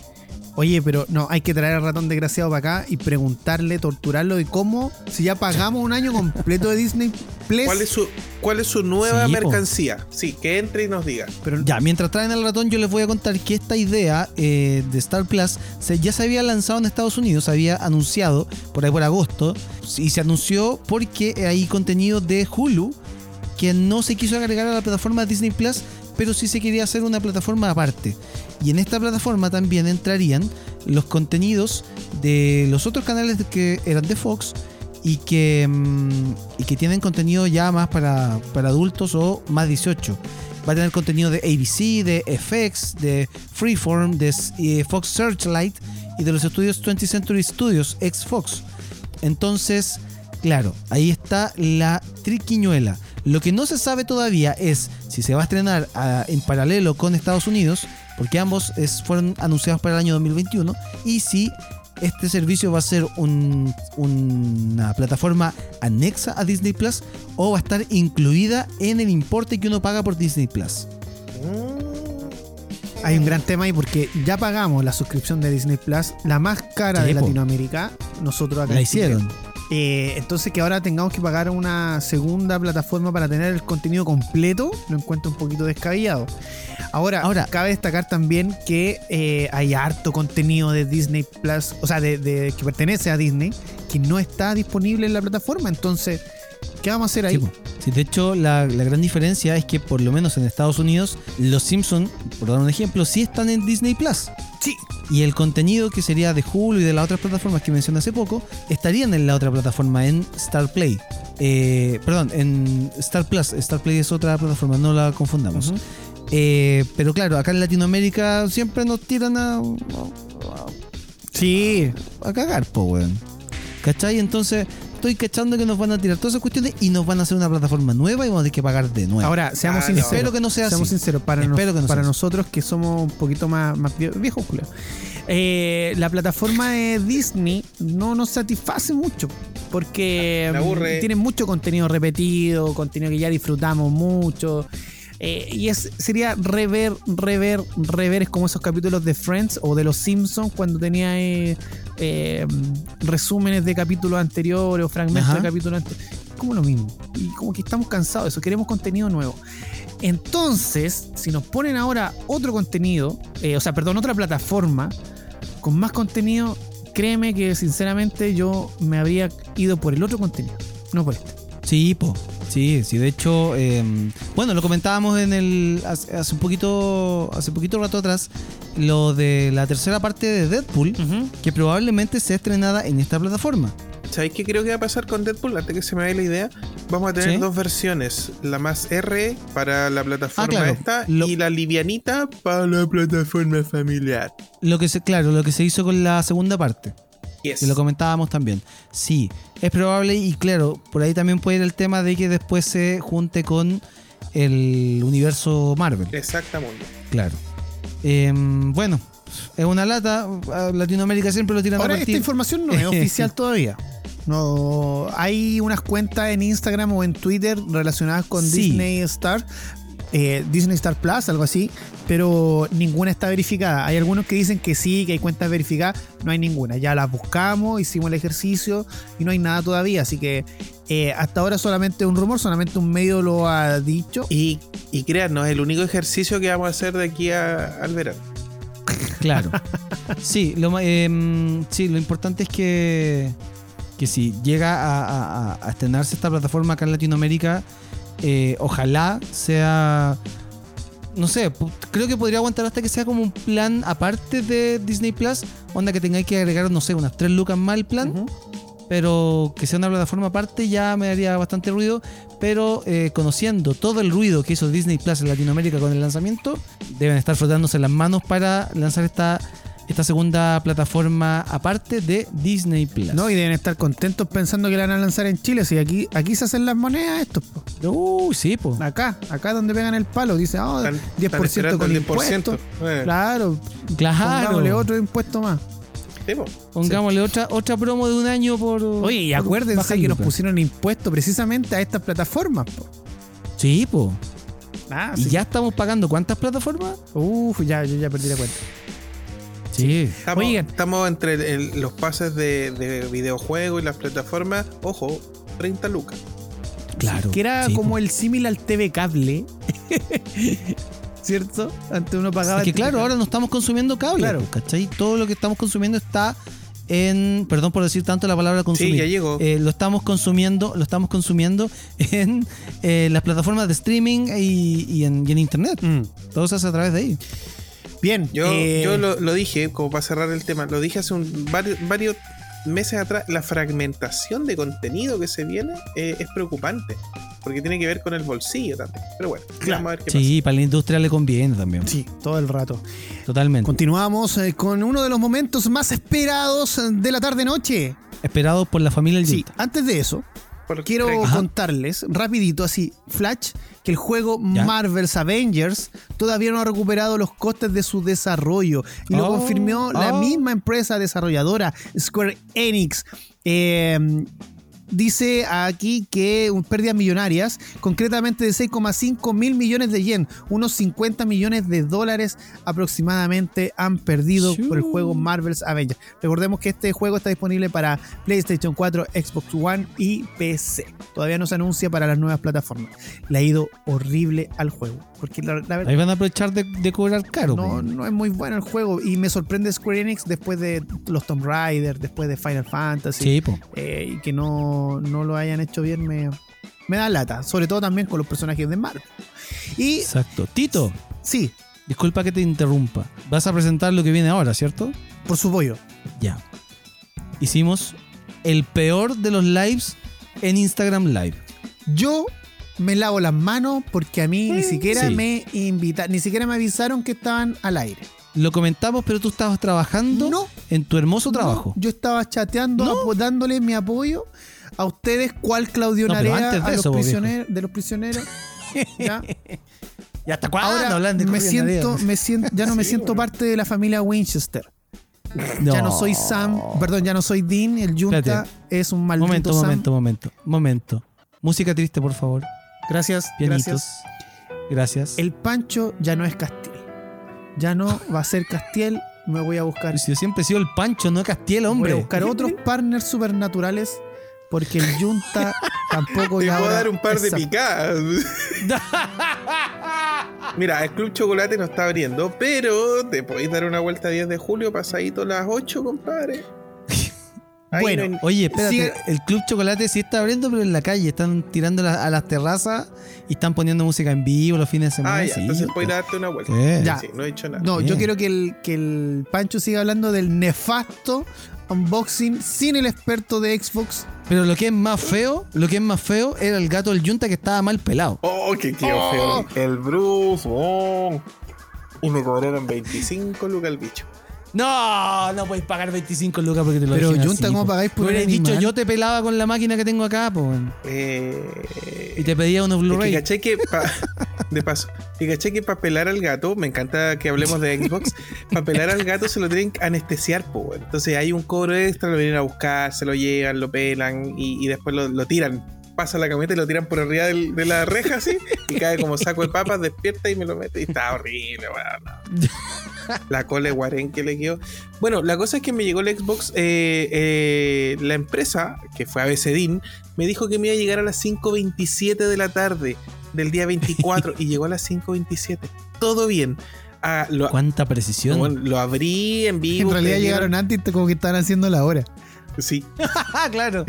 Oye, pero no, hay que traer al ratón desgraciado para acá y preguntarle, torturarlo de cómo, si ya pagamos un año completo de Disney Plus. ¿Cuál es su, cuál es su nueva Sí, po. mercancía? Sí, que entre y nos diga. pero, Ya, mientras traen al ratón, yo les voy a contar que esta idea eh, de Star Plus se- ya se había lanzado en Estados Unidos, se había anunciado por ahí por agosto, y se anunció porque hay contenido de Hulu que no se quiso agregar a la plataforma Disney Plus, pero sí se quería hacer una plataforma aparte. Y en esta plataforma también entrarían los contenidos de los otros canales que eran de Fox y que, mm, y que tienen contenido ya más para, para adultos o más 18. Va a tener contenido de ABC, de FX, de Freeform, de Fox Searchlight y de los estudios 20th Century Studios, ex Fox. Entonces, claro, ahí está la triquiñuela. Lo que no se sabe todavía es si se va a estrenar ah, en paralelo con Estados Unidos, porque ambos es- fueron anunciados para el año 2021, y si este servicio va a ser un- una plataforma anexa a Disney Plus o va a estar incluida en el importe que uno paga por Disney Plus. hay un gran tema ahí porque ya pagamos la suscripción de Disney Plus, la más cara de. Latinoamérica, nosotros acá. La Chile. Eh, entonces que ahora tengamos que pagar una segunda plataforma para tener el contenido completo, lo encuentro un poquito descabellado. Ahora, Ahora- cabe destacar también que eh, hay harto contenido de Disney Plus, o sea, de, de- que pertenece a Disney, que no está disponible en la plataforma. Entonces, ¿qué vamos a hacer ahí? Sí, de hecho, la, la gran diferencia es que por lo menos en Estados Unidos, los Simpsons, por dar un ejemplo, sí están en Disney Plus. Sí. Y el contenido que sería de Hulu y de las otras plataformas que mencioné hace poco, estarían en la otra plataforma, en Star Play. Eh, perdón, en Star Plus. Star Play es otra plataforma, no la confundamos. Eh, pero claro, acá en Latinoamérica siempre nos tiran a, Sí, a, a cagar, po, weón. ¿Cachai? Entonces, estoy cachando que nos van a tirar todas esas cuestiones y nos van a hacer una plataforma nueva y vamos a tener que pagar de nuevo. Ahora, seamos Ah, sinceros. Espero que no sea Seamos así. sinceros, para, Espero nos- que no sea para así. nosotros que somos un poquito más, más vie- viejos, Julio. Eh, la plataforma de Disney no nos satisface mucho porque Me aburre. mm, tiene mucho contenido repetido, contenido que ya disfrutamos mucho. Eh, y es, sería rever, rever, rever, es como esos capítulos de Friends o de Los Simpsons cuando tenía eh, eh, resúmenes de capítulos anteriores o fragmentos Ajá. de capítulos anteriores. Como lo mismo. Y como que estamos cansados de eso, queremos contenido nuevo. Entonces, si nos ponen ahora otro contenido, eh, o sea, perdón, otra plataforma con más contenido, créeme que sinceramente yo me habría ido por el otro contenido, no por este. Sí, po. Sí, sí, de hecho, eh, bueno, lo comentábamos en el hace, hace un poquito hace poquito rato atrás lo de la tercera parte de Deadpool, que probablemente sea estrenada en esta plataforma. ¿Sabéis qué creo que va a pasar con Deadpool? Antes que se me vaya la idea, vamos a tener Sí. dos versiones. La más R para la plataforma Ah, claro. esta Lo- y la livianita para la plataforma familiar. Lo que se, claro, lo que se hizo con la segunda parte. Yes. que lo comentábamos también. Sí, es probable y claro, por ahí también puede ir el tema de que después se junte con el universo Marvel. Exactamente. Claro. Em, bueno, es una lata. Latinoamérica siempre lo tiran Ahora, a esta información no es (laughs) oficial todavía. No, hay unas cuentas en Instagram o en Twitter relacionadas con Sí. Disney Star, eh, Disney Star Plus, algo así, pero ninguna está verificada. Hay algunos que dicen que sí, que hay cuentas verificadas, no hay ninguna. Ya las buscamos, hicimos el ejercicio y no hay nada todavía. Así que eh, hasta ahora solamente un rumor, solamente un medio lo ha dicho. Y, y créanos, el único ejercicio que vamos a hacer de aquí a- al verano. Claro. (laughs) Sí lo, em, sí, lo importante es que. que si llega a, a- a- a estrenarse esta plataforma acá en Latinoamérica, eh, ojalá sea. No sé, creo que podría aguantar hasta que sea como un plan aparte de Disney Plus, onda que tengáis que agregar, no sé, unas tres lucas más al plan, pero que sea una plataforma aparte ya me daría bastante ruido. Pero eh, conociendo todo el ruido que hizo Disney Plus en Latinoamérica con el lanzamiento, deben estar frotándose las manos para lanzar esta, esta segunda plataforma aparte de Disney Plus. No, y deben estar contentos pensando que la van a lanzar en Chile. Si aquí, aquí se hacen las monedas estos. po. Uy, sí, pues. Acá, acá donde pegan el palo. Dice, ah, Están- 10% están esperando con el impuesto. 10%. Eh, Claro, Claro. pongámosle otro impuesto más. sí, po. Pongámosle otra, otra promo de un año por. Oye, y acuérdense que nos pusieron impuesto precisamente a estas plataformas. po. Sí, pues. Ah, y sí. ya estamos pagando cuántas plataformas? Uf, ya, yo ya perdí la cuenta. Sí. Estamos, Oigan. estamos entre el- los pases de, de videojuegos y las plataformas. Ojo, 30 lucas. Claro. Que era sí, como el símil al TV cable. (laughs) ¿Cierto? Antes uno pagaba. Es que claro, cable. ahora no estamos consumiendo cable, Claro. ¿cachai? Todo lo que estamos consumiendo está en, perdón por decir tanto la palabra consumir. Sí, ya llegó. Eh, lo estamos consumiendo, lo estamos consumiendo (laughs) en eh, las plataformas de streaming y, y en, y en internet. Mm. Todo se hace a través de ahí. Bien. Yo, eh, yo lo, lo dije, como para cerrar el tema, lo dije hace un, varios, varios meses atrás, la fragmentación de contenido que se viene eh, es preocupante, porque tiene que ver con el bolsillo también. Pero bueno, Claro. vamos a ver qué Sí, para la industria le conviene también. Sí, todo el rato. Totalmente. Continuamos eh, con uno de los momentos más esperados de la tarde-noche. Esperado por la familia del Sí, antes de eso, pasa. Quiero Ajá. contarles rapidito, así, Flash, que el juego Ya. Marvel's Avengers todavía no ha recuperado los costes de su desarrollo. Y lo Oh, confirmó la oh. misma empresa desarrolladora, Square Enix. Eh, Dice aquí que pérdidas millonarias, concretamente de 6,5 mil millones de yen, unos 50 millones de dólares aproximadamente han perdido Shoo. por el juego Marvel's Avengers. Recordemos que este juego está disponible para PlayStation 4, Xbox One y PC. Todavía no se anuncia para las nuevas plataformas. Le ha ido horrible al juego, porque la, la verdad Ahí van a aprovechar de, de cobrar caro. no, po. no es muy bueno el juego y me sorprende Square Enix después de los Tomb Raider, después de Final Fantasy. Sí. Eh, y que no, no lo hayan hecho bien me, me da lata, sobre todo también con los personajes de Marvel. Y Exacto. Tito, sí, disculpa que te interrumpa. Vas a presentar lo que viene ahora, ¿cierto? por su pollo. Ya. Hicimos el peor de los lives en Instagram Live. Yo me lavo las manos porque a mí ni siquiera Sí. me invitaron, ni siquiera me avisaron que estaban al aire. Lo comentamos, pero tú estabas trabajando No. en tu hermoso trabajo. No, yo estaba chateando, No. dándole mi apoyo a ustedes, cuál Claudio Narea de a los eso, prisioneros, de los prisioneros. ¿Ya? (laughs) ¿Y hasta Ahora me siento, me siento, ya no (laughs) me Sí, siento bueno. parte de la familia Winchester. Ya no soy Sam, perdón, ya no soy Dean, el Junta Espérate. es un maldito Momento, Sam. momento, momento, momento. Música triste, por favor. Gracias, Pianitos. gracias. Gracias. El Pancho ya no es Castiel. Ya no va a ser Castiel, me voy a buscar. Si yo siempre he sido el Pancho, no Castiel, Voy a hombre. buscar otros partners supernaturales porque el Junta (laughs) tampoco Te ya puedo ahora dar un par de picadas. (laughs) Mira, el Club Chocolate no está abriendo, pero te podéis dar una vuelta 10 de julio, pasadito las 8, compadre. Ahí Bueno, Oye, espérate, Sigue- el Club Chocolate sí está abriendo, pero en la calle. Están tirando la- a las terrazas y están poniendo música en vivo los fines de semana. Ah, ya, sí, entonces pues. puedes darte una vuelta. Sí. Ya. Sí, no he dicho nada. No, yo quiero que el, que el Pancho siga hablando del nefasto unboxing sin el experto de Xbox. Pero lo que es más feo, lo que es más feo era el gato del Junta que estaba mal pelado. Oh, quedó Oh. feo. El Bruce, oh. Y me cobraron 25 lucas el bicho. No, no podéis pagar 25 lucas porque te lo Pero, Junta, ¿cómo pagáis por hubierais dicho, yo te pelaba con la máquina que tengo acá, po, weón. Eh, y te pedía unos es que Blu-ray. caché que pa- (laughs) de paso, y caché que para pelar al gato, me encanta que hablemos de Xbox, para pelar al gato se lo tienen que anestesiar, po, weón. entonces hay un cobro extra, lo vienen a buscar, se lo llevan, lo pelan y, y después lo, lo tiran. Pasa la camioneta y lo tiran por arriba del- de la reja así y cae como saco de papas, despierta y me lo mete y está horrible, weón. no. La cola de guarén que le quedó. Bueno, la cosa es que me llegó el Xbox. eh, eh, la empresa, que fue ABCDIN, me dijo que me iba a llegar a las 5.27 de la tarde del día 24 y llegó a las 5.27. Todo bien. Ah, lo, Cuánta precisión. bueno, lo abrí en vivo. En realidad llegaron antes como que estaban haciendo la hora. Sí. (laughs) claro.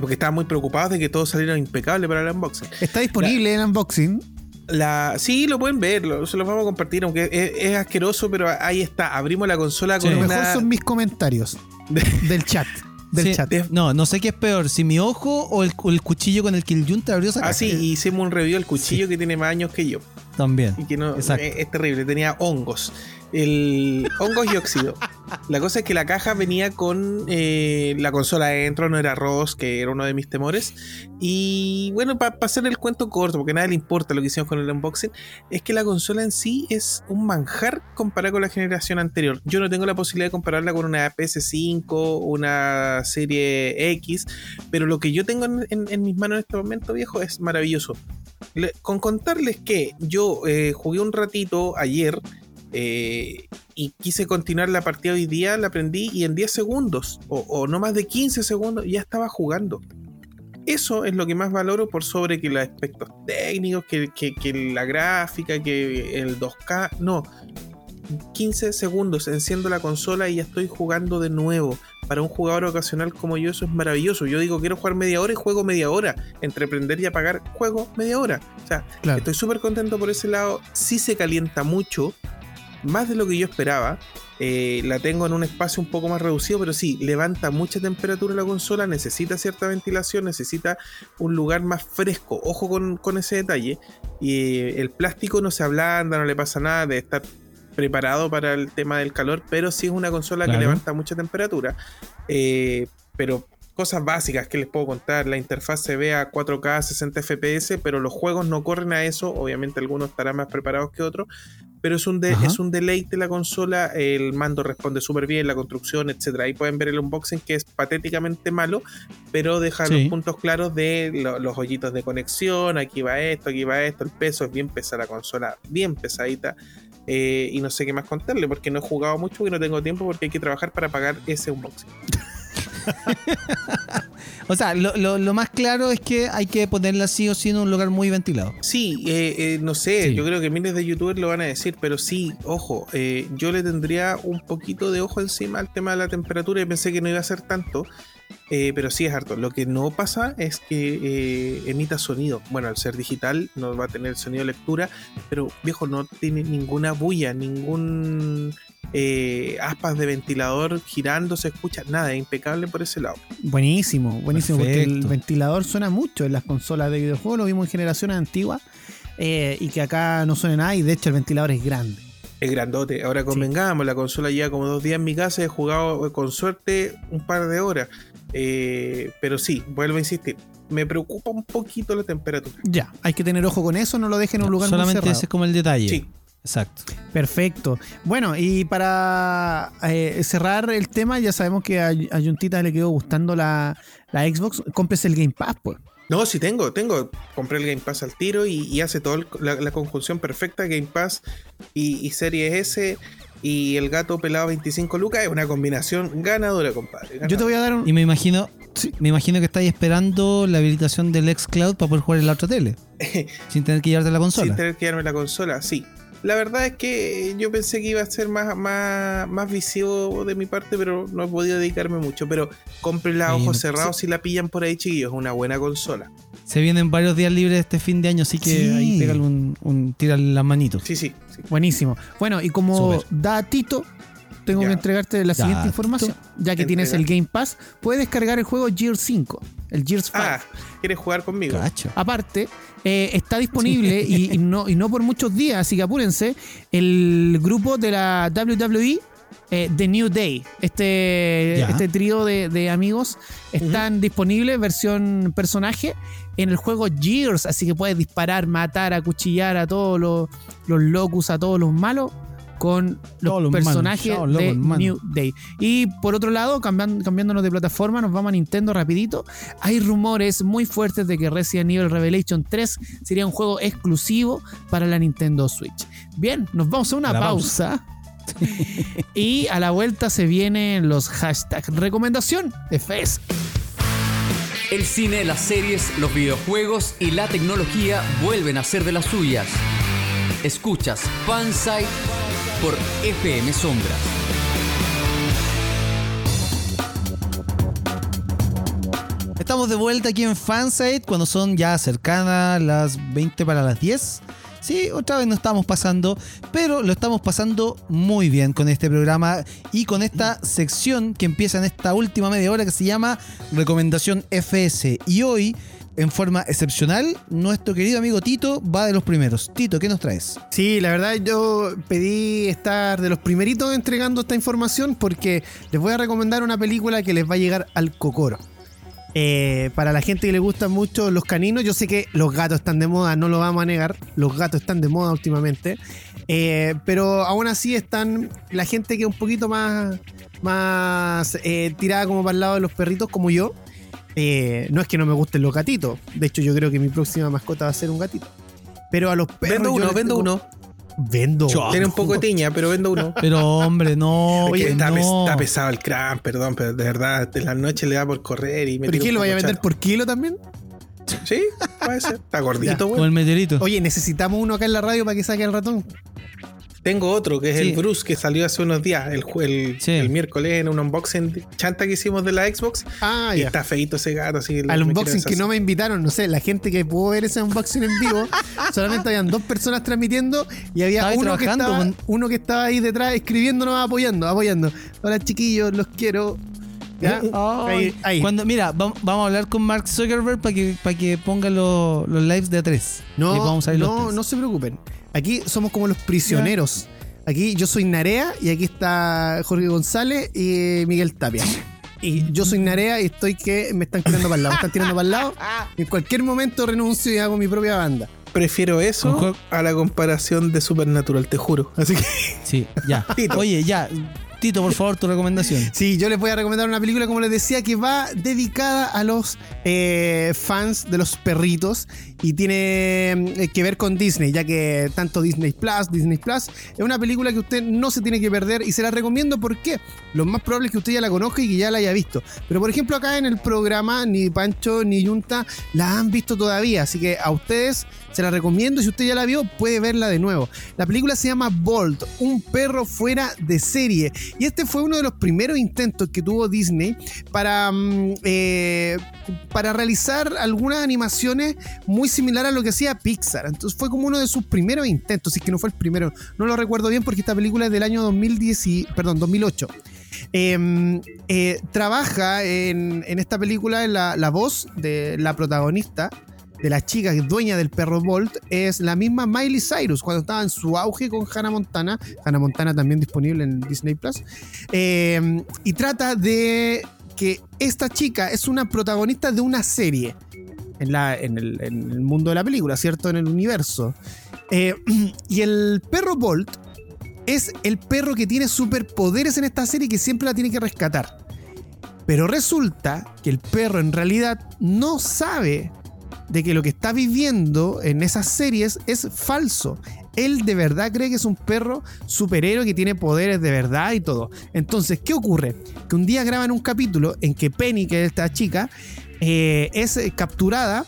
Porque estaban muy preocupados de que todo saliera impecable para el unboxing. Está disponible en unboxing. La, sí, lo pueden ver, lo- se los vamos a compartir, aunque es, es asqueroso, pero ahí está. Abrimos la consola con Sí. Lo una. mejor son mis comentarios de- del chat. Del Sí, chat. No, no sé qué es peor, si mi ojo o el, o el cuchillo con el que el Junta abrió esa Ah, sí, hicimos un review del cuchillo que tiene más años que yo. También. Y que no, Exacto. es, es terrible, tenía hongos. El hongos y óxido. La cosa es que la caja venía con eh, la consola adentro, no era ROS, que era uno de mis temores. Y bueno, para hacer el cuento corto, porque a nadie le importa lo que hicimos con el unboxing, es que la consola en sí es un manjar comparada con la generación anterior. Yo no tengo la posibilidad de compararla con una PS5, una serie X, pero lo que yo tengo en, mis manos en este momento, viejo, es maravilloso. Con contarles que yo eh, jugué un ratito ayer eh, y quise continuar la partida hoy día, la aprendí y en 10 segundos o, o no más de 15 segundos ya estaba jugando. Eso es lo que más valoro por sobre que los aspectos técnicos, que, que- que la gráfica, que el 2K. No, 15 segundos enciendo la consola y ya estoy jugando de nuevo. Para un jugador ocasional como yo eso es maravilloso. Yo digo quiero jugar media hora y juego media hora. Entre prender y apagar, juego media hora. O sea, Claro. Estoy súper contento por ese lado. Sí se calienta mucho, más de lo que yo esperaba. Eh, la tengo en un espacio un poco más reducido, pero sí, levanta mucha temperatura la consola, necesita cierta ventilación, necesita un lugar más fresco. Ojo con, con ese detalle. Y eh, el plástico no se ablanda, no le pasa nada de estar preparado para el tema del calor, pero sí es una consola Claro. que levanta mucha temperatura. Eh, pero cosas básicas que les puedo contar, la interfaz se ve a 4K 60 FPS, pero los juegos no corren a eso, obviamente algunos estarán más preparados que otros, pero es un, de- es un deleite la consola, el mando responde súper bien, la construcción, etcétera. Ahí pueden ver el unboxing que es patéticamente malo, pero deja Sí. los puntos claros de lo- los hoyitos de conexión, aquí va esto, aquí va esto, el peso es bien pesada la consola, bien pesadita. eh, y no sé qué más contarle porque no he jugado mucho y no tengo tiempo porque hay que trabajar para pagar ese unboxing. (laughs) (laughs) O sea, lo, lo- lo más claro es que hay que ponerla sí o sí en un lugar muy ventilado. Sí, eh, eh, no sé, Sí. yo creo que miles de youtubers lo van a decir, pero sí, ojo, eh, yo le tendría un poquito de ojo encima al tema de la temperatura y pensé que no iba a ser tanto, eh, pero sí es harto. Lo que no pasa es que eh, emita sonido. Bueno, al ser digital no va a tener sonido de lectura, pero viejo, no tiene ninguna bulla, ningún eh, aspas de ventilador girando, se escucha nada, es impecable por ese lado. Buenísimo, buenísimo, porque el ventilador suena mucho en las consolas de videojuegos, lo vimos en generaciones antiguas, eh, y que acá no suena nada, y de hecho el ventilador es grande. Es grandote. Ahora convengamos, la consola lleva como dos días en mi casa. He jugado eh, con suerte un par de horas. Eh, pero sí, vuelvo a insistir. Me preocupa un poquito la temperatura. Ya, hay que tener ojo con eso, no lo dejen en un lugar muy Solamente cerrado. ese es como el detalle. Sí. Exacto. Perfecto. Bueno, y para eh, cerrar el tema, ya sabemos que a, a Juntita le quedó gustando la, la Xbox. Cómprese el Game Pass, pues. No, sí tengo, tengo. Compré el Game Pass al tiro y, y hace toda la, la conjunción perfecta. Game Pass y, y Series S y el gato pelado 25 lucas. Es una combinación ganadora, compadre. Yo te voy a dar un. Y me imagino, me imagino que estáis esperando la habilitación del xCloud para poder jugar en la otra tele. (laughs) sin tener que llevarte la consola. Sin tener que darme la consola, sí. La verdad es que yo pensé que iba a ser más, más, más visivo de mi parte, pero no he podido dedicarme mucho. Pero cómprenla a Sí, ojos cerrados si la pillan por ahí, chiquillos. Es una buena consola. Se vienen varios días libres este fin de año, así que Sí. ahí pégale un, un tírale las manitos. Sí, sí. sí. Buenísimo. Bueno, y como datito, tengo Ya. que entregarte la siguiente información. Ya que tienes el Game Pass, puedes descargar el juego Gears 5, el Gears 5. Ah, ¿quieres jugar conmigo? Cacho. Aparte, eh, está disponible (laughs) y, y no, y no por muchos días, así que apúrense, el grupo de la WWE, eh, The New Day, este, este trío de, de amigos, están disponibles, versión personaje, en el juego Gears, así que puedes disparar, matar, acuchillar a todos los, los locus, a todos los malos. Con los personajes de. New Day. Y por otro lado, cambian- cambiándonos de plataforma, nos vamos a Nintendo rapidito. Hay rumores muy fuertes de que Resident Evil Revelation 3 sería un juego exclusivo para la Nintendo Switch. Bien, nos vamos a una pausa. (laughs) y a la vuelta se vienen los hashtags. Recomendación de FES. El cine, las series, los videojuegos y la tecnología vuelven a ser de las suyas. Escuchas Fansite por FM Sombras. Estamos de vuelta aquí en Fansite cuando son ya cercanas las 20 para las 10. Sí, otra vez nos estamos pasando, pero lo estamos pasando muy bien con este programa y con esta sección que empieza en esta última media hora que se llama Recomendación FS. Y hoy, en forma excepcional, nuestro querido amigo Tito va de los primeros. Tito, ¿qué nos traes? Sí, la verdad yo pedí estar de los primeritos entregando esta información porque les voy a recomendar una película que les va a llegar al cocoro. Eh, para la gente que le gustan mucho los caninos, yo sé que los gatos están de moda, no lo vamos a negar. Los gatos están de moda últimamente. Eh, pero aún así están la gente que es un poquito más, más eh, tirada como para el lado de los perritos, como yo. No es que no me gusten los gatitos. De hecho, yo creo que mi próxima mascota va a ser un gatito. Pero a los perros. Vendo yo uno, vendo tengo- uno. Vendo. Tiene un poco de tiña, pero vendo uno. (laughs) Pero hombre, no. Oye, que está, no. pes- está pesado el crán, perdón, pero de verdad, en la noche le da por correr y me ¿Pero qué lo vaya a vender por kilo también? Sí, puede ser. Está gordito, Como güey. el meteorito. Oye, necesitamos uno acá en la radio para que saque el ratón. Tengo otro, que es Sí. el Bruce, que salió hace unos días, el, el, Sí. el miércoles en un unboxing chanta que hicimos de la Xbox. Ah, y ya. está feito ese gato, así. Al unboxing que no me invitaron, no sé, la gente que pudo ver ese unboxing en vivo, (laughs) solamente habían dos personas transmitiendo y había uno que, estaba, con- uno que estaba ahí detrás escribiéndonos, apoyando, apoyando. Hola chiquillos, los quiero. ¿Ya? Ahí, ahí. Cuando, mira, vam- vamos a hablar con Mark Zuckerberg para que, para que ponga lo- los lives de A3. No, Y vamos a los no, tres. no se preocupen. Aquí somos como los prisioneros. Aquí yo soy Narea y aquí está Jorge González y Miguel Tapia. Y yo soy Narea y estoy que me están tirando para el lado, me están tirando para el lado. (laughs) En cualquier momento renuncio y hago mi propia banda. Prefiero eso a la comparación de Supernatural, te juro. Así que Sí, ya. (laughs) Tito. Oye, ya. Tito, por favor, tu recomendación. Sí, yo les voy a recomendar una película, como les decía, que va dedicada a los eh, fans de los perritos y tiene eh, que ver con Disney, ya que tanto Disney Plus, Disney Plus, es una película que usted no se tiene que perder y se la recomiendo porque lo más probable es que usted ya la conozca y que ya la haya visto. Pero por ejemplo, acá en el programa, ni Pancho ni Yunta la han visto todavía, así que a ustedes se la recomiendo. Si usted ya la vio, puede verla de nuevo. La película se llama Bolt, un perro fuera de serie. Y este fue uno de los primeros intentos que tuvo Disney para, mm, eh, para realizar algunas animaciones muy similar a lo que hacía Pixar. Entonces fue como uno de sus primeros intentos, si es que no fue el primero. No lo recuerdo bien porque esta película es del año 2010 y- perdón, 2008. Eh, eh, trabaja en, esta película la, la voz de la protagonista, de la chica dueña del perro Bolt, es la misma Miley Cyrus, cuando estaba en su auge con Hannah Montana. Hannah Montana también disponible en Disney Plus. Eh, y trata de que esta chica es una protagonista de una serie. En, la, en, el, mundo de la película, ¿cierto? En el universo. Eh, (clears throat) y el perro Bolt es el perro que tiene superpoderes en esta serie y que siempre la tiene que rescatar. Pero resulta que el perro en realidad no sabe de que lo que está viviendo en esas series es falso. Él de verdad cree que es un perro superhéroe que tiene poderes de verdad y todo. Entonces, ¿qué ocurre? Que un día graban un capítulo en que Penny, que es esta chica, eh, es eh, capturada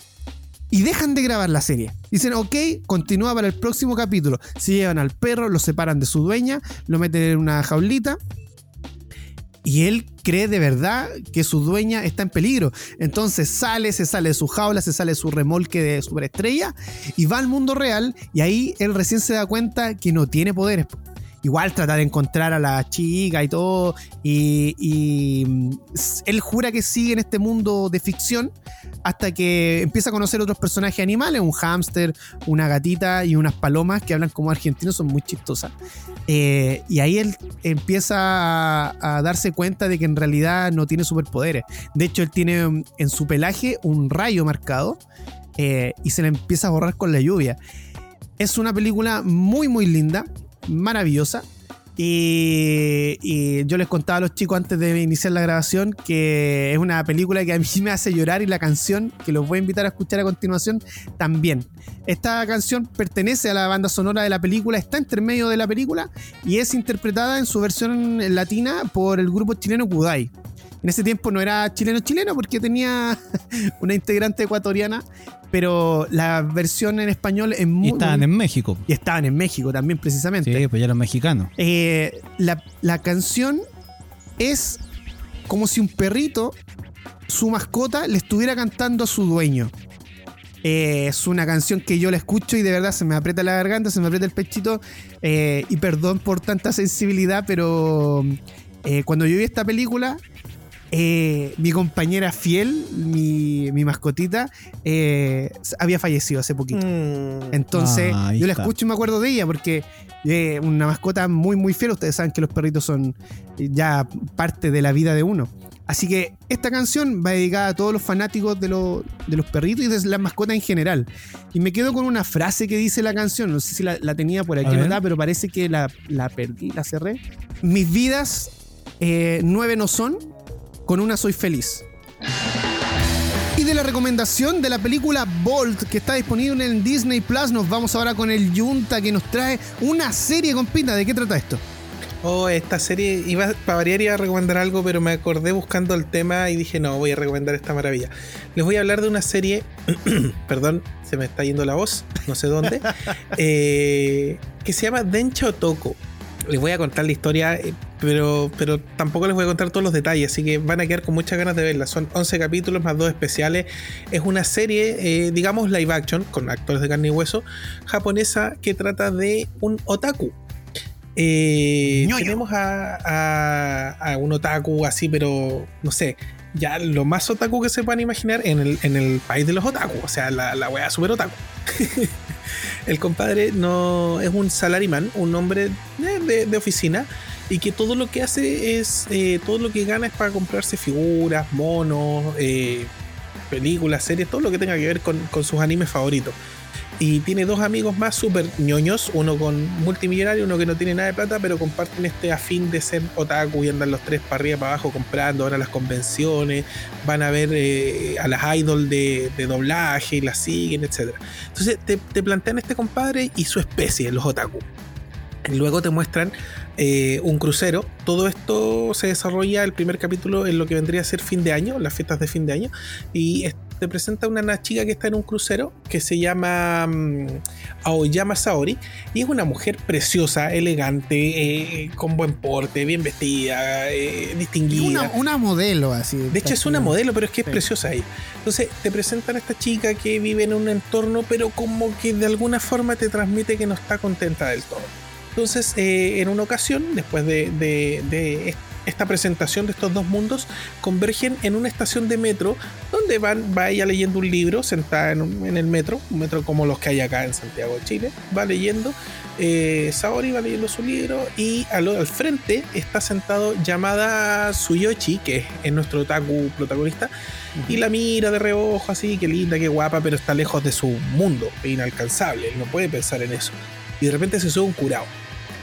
y dejan de grabar la serie. Dicen, ok, continúa para el próximo capítulo. Se llevan al perro, lo separan de su dueña, lo meten en una jaulita. Y él cree de verdad que su dueña está en peligro. Entonces sale, se sale de su jaula, se sale de su remolque de superestrella y va al mundo real. Y ahí él recién se da cuenta que no tiene poderes. Igual trata de encontrar a la chica y todo. Y, mm, él jura que sigue en este mundo de ficción hasta que empieza a conocer otros personajes animales, un hámster, una gatita y unas palomas que hablan como argentinos, son muy chistosas. Eh, y ahí él empieza a, darse cuenta de que en realidad no tiene superpoderes. De hecho, él tiene um, en su pelaje un rayo marcado eh, y se le empieza a borrar con la lluvia. Es una película muy, muy linda, maravillosa. Y, yo les contaba a los chicos antes de iniciar la grabación que es una película que a mí (laughs) me hace llorar y la canción, que los voy a invitar a escuchar a continuación, también. Esta canción pertenece a la banda sonora de la película, está entre medio de la película y es interpretada en su versión latina por el grupo chileno Kudai. En ese tiempo no era chileno-chileno porque tenía (laughs) una integrante ecuatoriana, pero la versión en español es muy... Y estaban en México. y estaban en México también precisamente. Sí, pues ya eran mexicanos. Eh, la, la canción es como si un perrito su mascota le estuviera cantando a su dueño. Eh, es una canción que yo la escucho y de verdad se me aprieta la garganta, se me aprieta el pechito. Eh, y perdón por tanta sensibilidad, pero eh, cuando yo vi esta película, mi compañera fiel, mi, mascotita, había fallecido hace poquito. Mm. Entonces, ah, yo la escucho y me acuerdo de ella porque una mascota muy, muy fiel. Ustedes saben que los perritos son ya parte de la vida de uno. Así que esta canción va dedicada a todos los fanáticos de, los perritos y de las mascotas en general. Y me quedo con una frase que dice la canción, no sé si la, tenía por aquí, ¿verdad? Pero parece que la, perdí, la cerré. Mis vidas eh, nueve no son, con una soy feliz. Y de la recomendación de la película Bolt, que está disponible en Disney Plus, nos vamos ahora con el Junta que nos trae una serie con pinta. ¿De qué trata esto? Oh, esta serie, iba para variar iba a recomendar algo, pero me acordé buscando el tema y dije, no, voy a recomendar esta maravilla. Les voy a hablar de una serie, (clears throat) perdón, se me está yendo la voz, no sé dónde, (laughs) eh, que se llama Dencho Toko. Les voy a contar la historia, eh, pero, pero tampoco les voy a contar todos los detalles, así que van a quedar con muchas ganas de verla. Son 11 capítulos más dos especiales. Es una serie, eh, digamos, live action, con actores de carne y hueso, japonesa, que trata de un otaku eh, tenemos a, un otaku así, pero no sé, ya lo más otaku que se puedan imaginar en el, país de los otaku, o sea, la, la wea super otaku. (laughs) el compadre no es un salaryman, un hombre de, oficina, y que todo lo que hace es, eh, todo lo que gana es para comprarse figuras, monos, eh, películas, series, todo lo que tenga que ver con sus animes favoritos y tiene dos amigos más súper ñoños, uno con multimillonario, uno que no tiene nada de plata, pero comparten este afín de ser otaku y andan los tres para arriba, para abajo comprando, ahora las convenciones, van a ver eh, a las idols de, doblaje y las siguen, etc. Entonces te, plantean este compadre y su especie, los otaku. Luego te muestran eh, un crucero. Todo esto se desarrolla el primer capítulo en lo que vendría a ser fin de año, las fiestas de fin de año. Y te presenta una chica que está en un crucero que se llama um, Aoyama Saori y es una mujer preciosa, elegante, eh, con buen porte, bien vestida, eh, distinguida. Una, modelo así. De hecho es una modelo, pero es que es preciosa ahí. Entonces te presentan a esta chica que vive en un entorno, pero como que de alguna forma te transmite que no está contenta del todo. Entonces, eh, en una ocasión, después de, de, de, esta presentación de estos dos mundos convergen en una estación de metro donde van, va ella leyendo un libro sentada en, el metro, un metro como los que hay acá en Santiago de Chile, va leyendo, eh, Saori va leyendo su libro y al, frente está sentado llamada Suyoshi, que es nuestro otaku protagonista, y la mira de reojo así, qué linda, qué guapa, pero está lejos de su mundo, inalcanzable, no puede pensar en eso. Y de repente se sube un curado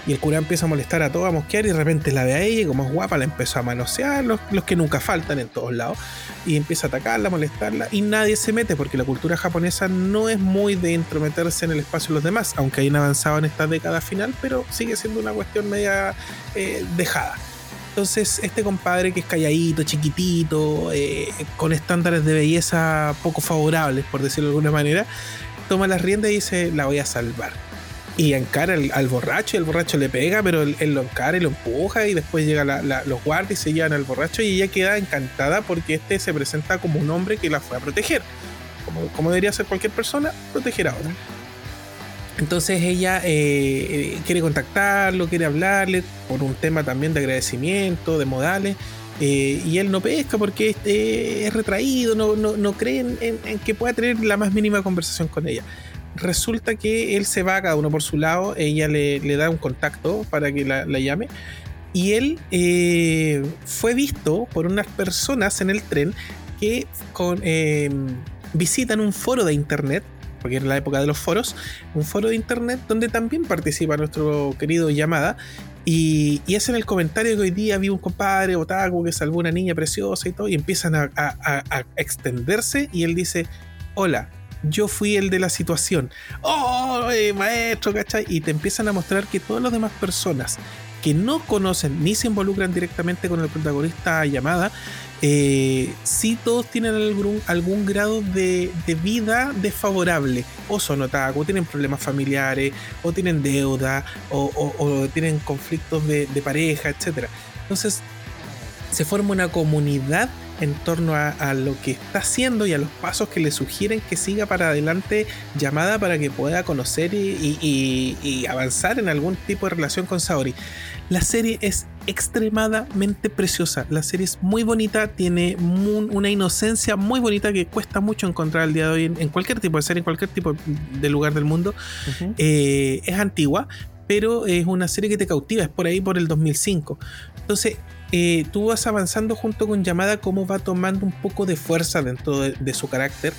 y el cura empieza a molestar a todos, a mosquear, y de repente la ve a ella, como es guapa, la empezó a manosear, los, que nunca faltan en todos lados, y empieza a atacarla, a molestarla, y nadie se mete, porque la cultura japonesa no es muy de intrometerse en el espacio de los demás, aunque hayan avanzado en esta década final, pero sigue siendo una cuestión media eh, dejada. Entonces, este compadre que es calladito, chiquitito, eh, con estándares de belleza poco favorables, por decirlo de alguna manera, toma las riendas y dice, la voy a salvar y encara al, borracho y el borracho le pega, pero él, lo encara y lo empuja y después llegan los guardias y se llevan al borracho y ella queda encantada porque este se presenta como un hombre que la fue a proteger. Como, debería ser cualquier persona, proteger a otra. Entonces ella eh, eh, quiere contactarlo, quiere hablarle por un tema también de agradecimiento, de modales. Eh, y él no pesca porque es retraído, no, no, cree en, que pueda tener la más mínima conversación con ella resulta que él se va cada uno por su lado, ella le, da un contacto para que la, llame. Y él eh, fue visto por unas personas en el tren que em, visitan un foro de internet, porque era la época de los foros, un foro de internet donde también participa nuestro querido llamada. Y, y hacen el comentario que hoy día vi un compadre otaku que salvó una niña preciosa y todo, y empiezan a, a extenderse. Y él dice: Hola, yo fui el de la situación. ¡Oh, eh, maestro, ¿cachai? Y te empiezan a mostrar que todas las demás personas que no conocen ni se involucran directamente con el protagonista llamada, eh, sí todos tienen algún, grado de, vida desfavorable. O son otaku, tienen problemas familiares, o tienen deuda, o, tienen conflictos de, de pareja, etc. Entonces, se forma una comunidad en torno a, lo que está haciendo y a los pasos que le sugieren que siga para adelante llamada para que pueda conocer y, avanzar en algún tipo de relación con Saori. La serie es extremadamente preciosa. La serie es muy bonita, tiene una inocencia muy bonita que cuesta mucho encontrar al día de hoy en, cualquier tipo de serie, en cualquier tipo de lugar del mundo. Eh, es antigua, pero es una serie que te cautiva, es por ahí por el 2005. Entonces, eh, tú vas avanzando junto con Yamada cómo va tomando un poco de fuerza dentro de, su carácter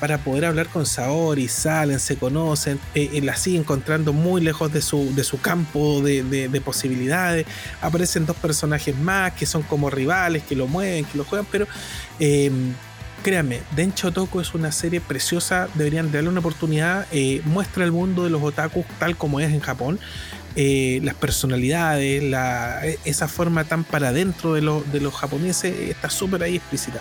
para poder hablar con Saori, salen, se conocen, eh, la sigue encontrando muy lejos de su, de su campo de, posibilidades, aparecen dos personajes más que son como rivales, que lo mueven, que lo juegan, pero eh, créanme, Dencho Toko es una serie preciosa, deberían darle una oportunidad, muestra el mundo de los otakus tal como es en Japón, eh, las personalidades, esa forma tan para adentro de, de los japoneses está súper ahí explícita.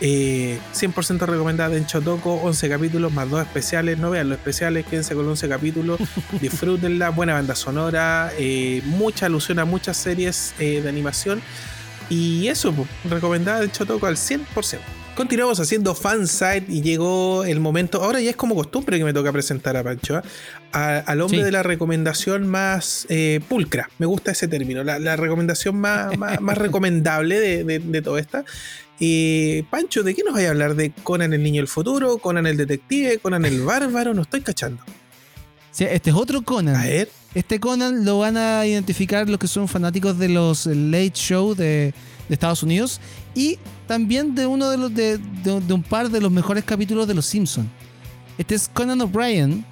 100% eh, recomendada en Chotoko, 11 capítulos más dos especiales. No vean los especiales, quédense con 11 capítulos, (laughs) disfrútenla, buena banda sonora, eh, mucha alusión a muchas series de animación. Y eso, pues, recomendada en Chotoko al 100%. Continuamos haciendo fansite y llegó el momento. Ahora ya es como costumbre que me toca presentar a Pancho, ¿ah? al hombre de la recomendación más eh, pulcra. Me gusta ese término, la, recomendación (laughs) más, más, recomendable de, de, toda esta. Y Pancho, ¿de qué nos vais a hablar? ¿De Conan el niño del futuro? ¿Conan el detective? ¿Conan el bárbaro? No estoy cachando. Sí, este es otro Conan. A ver. Este Conan lo van a identificar los que son fanáticos de los late show de, de Estados Unidos y también de uno de los de, un par de los mejores capítulos de Los Simpsons. Este es Conan O'Brien,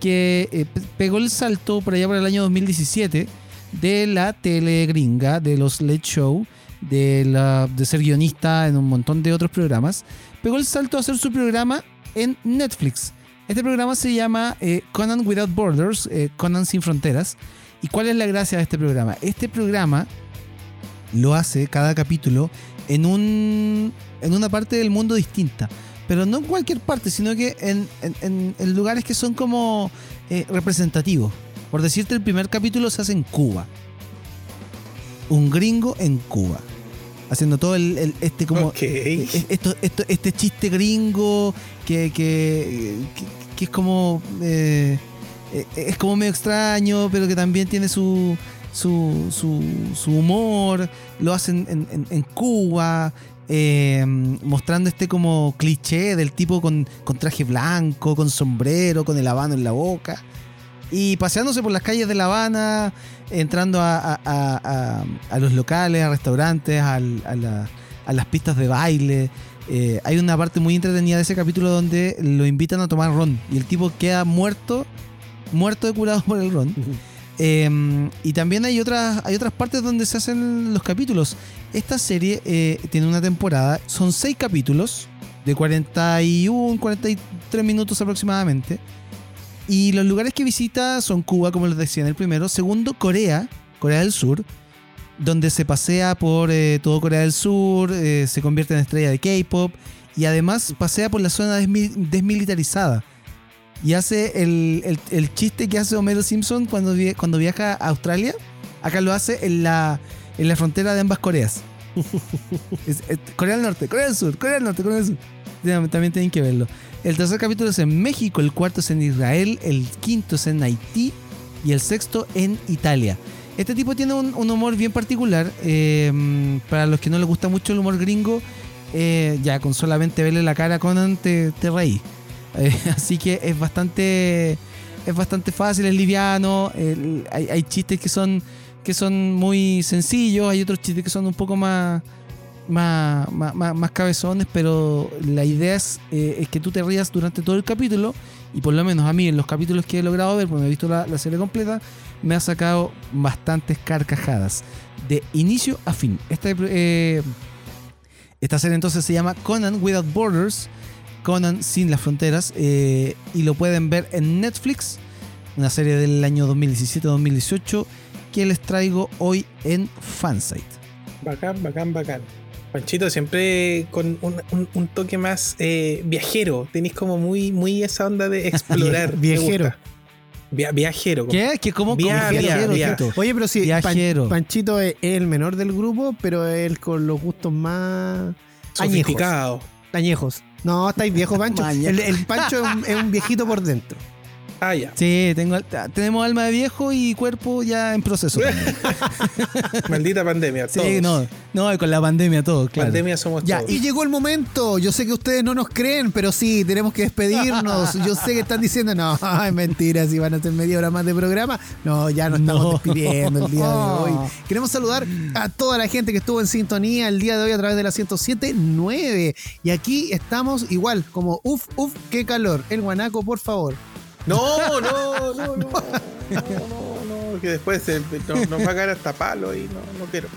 que eh, pegó el salto por allá por el año 2017 de la tele gringa, de los Late Show, de, la, de ser guionista en un montón de otros programas. Pegó el salto a hacer su programa en Netflix. Este programa se llama eh, Conan Without Borders, eh, Conan sin Fronteras. ¿Y cuál es la gracia de este programa? Este programa lo hace cada capítulo en, un, en una parte del mundo distinta. Pero no en cualquier parte, sino que en, en, lugares que son como eh, representativos. Por decirte, el primer capítulo se hace en Cuba. Un gringo en Cuba. Haciendo todo el, este como eh, esto, esto, este chiste gringo que, que, que, es como eh, es como medio extraño, pero que también tiene su, su, su, humor, lo hacen en, Cuba, eh, mostrando este como cliché del tipo con, traje blanco, con sombrero, con el habano en la boca. Y paseándose por las calles de La Habana, entrando a, los locales, a restaurantes, a, las pistas de baile. Eh, hay una parte muy entretenida de ese capítulo donde lo invitan a tomar ron y el tipo queda muerto, muerto de curado por el ron. Em, y también hay otras, hay otras partes donde se hacen los capítulos. Esta serie eh, tiene una temporada, son seis capítulos de 41, 43 minutos aproximadamente. Y los lugares que visita son Cuba, como les decía en el primero. Segundo, Corea, Corea del Sur, donde se pasea por eh, todo Corea del Sur, eh, se convierte en estrella de K-pop y además pasea por la zona desmilitarizada y hace el, el, chiste que hace Homero Simpson cuando, cuando viaja a Australia. Acá lo hace en la, en la frontera de ambas Coreas. (laughs) Corea del Norte, Corea del Sur, Corea del Norte, Corea del Sur. También tienen que verlo. El tercer capítulo es en México, el cuarto es en Israel, el quinto es en Haití y el sexto en Italia. Este tipo tiene un, humor bien particular. Eh, para los que no les gusta mucho el humor gringo, eh, ya con solamente verle la cara a Conan te, te reí. Eh, (laughs) así que es bastante es bastante fácil, es liviano. hay, chistes que son que son muy sencillos, hay otros chistes que son un poco más más, más, cabezones, pero la idea eh, es, que tú te rías durante todo el capítulo y por lo menos a mí en los capítulos que he logrado ver, porque he visto la, serie completa, me ha sacado bastantes carcajadas de inicio a fin. Esta, eh, esta serie entonces se llama Conan Without Borders Conan sin las fronteras eh, y lo pueden ver en Netflix, una serie del año 2017-2018 que les traigo hoy en Fansite. Bacán, bacán, bacán. Panchito, siempre con un, toque más eh, viajero. Tenéis como muy, muy esa onda de explorar. (laughs) viajero. viajero. ¿Qué? ¿Qué cómo, viajero, Oye, pero sí, Panchito es el menor del grupo, pero él con los gustos más Sofisticado. Añejos. No, estáis viejos, Pancho. (laughs) El Pancho es un, es un viejito por dentro. Ah, ya. Sí, tengo, tenemos alma de viejo y cuerpo ya en proceso. (laughs) Maldita pandemia. sí, todos. no, no, con la pandemia todo, claro. Pandemia somos Ya, todos. y llegó el momento. Yo sé que ustedes no nos creen, pero sí, tenemos que despedirnos. Yo sé que están diciendo, no, (laughs) es mentira, si van a hacer media hora más de programa. No, ya nos estamos No. despidiendo el día de (laughs) hoy. Queremos saludar a toda la gente que estuvo en sintonía el día de hoy a través de la 107.9. Y aquí estamos igual, como uf, uf, qué calor. El guanaco, por favor. No, (laughs) no, no, no, no, no, no, que después se- no- nos va a caer hasta palo y no, no quiero.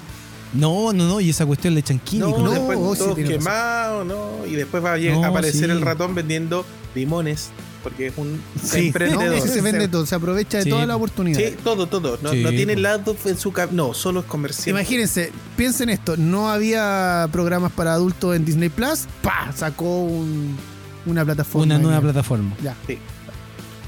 No, no, no, y esa cuestión le echan No, químicos. no, después oh, sí, razón. quemados, no, y después va a No, aparecer sí. el ratón vendiendo limones, porque es un Sí, emprendedor. no, se vende todo, se aprovecha de toda la oportunidad. Sí, todo, todo. No, no tiene lado en su. No, solo es comercial. Imagínense, piensen esto, no había programas para adultos en Disney Plus, ¡pa! sacó un- una plataforma. Una nueva ahí. plataforma. Ya. Sí.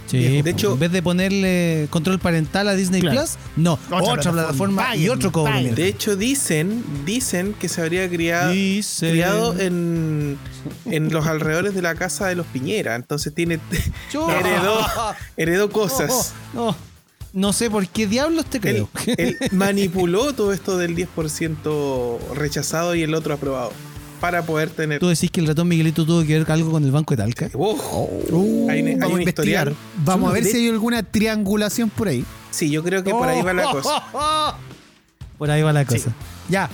Sí, Viejo. De hecho- en vez de ponerle control parental a Disney Claro. Plus, no, otra, plataforma. plataforma, y otro cobro. De hecho, dicen, dicen que se habría criado, criado en, en los alrededores de la casa de los Piñera. Entonces tiene (laughs) Yo- heredó, (laughs) heredó cosas. No, no, no sé por qué diablos te Él, creo. él (laughs) manipuló todo esto del 10% rechazado y el otro aprobado para poder tener. Tú decís que el ratón Miguelito tuvo que ver algo con el Banco de Talca. Uh, Hay un- hay vamos a investigar. historial. Vamos a ver De- si hay alguna triangulación por ahí. sí, yo creo que por ahí va la cosa. (laughs) Por ahí va la cosa. Ya.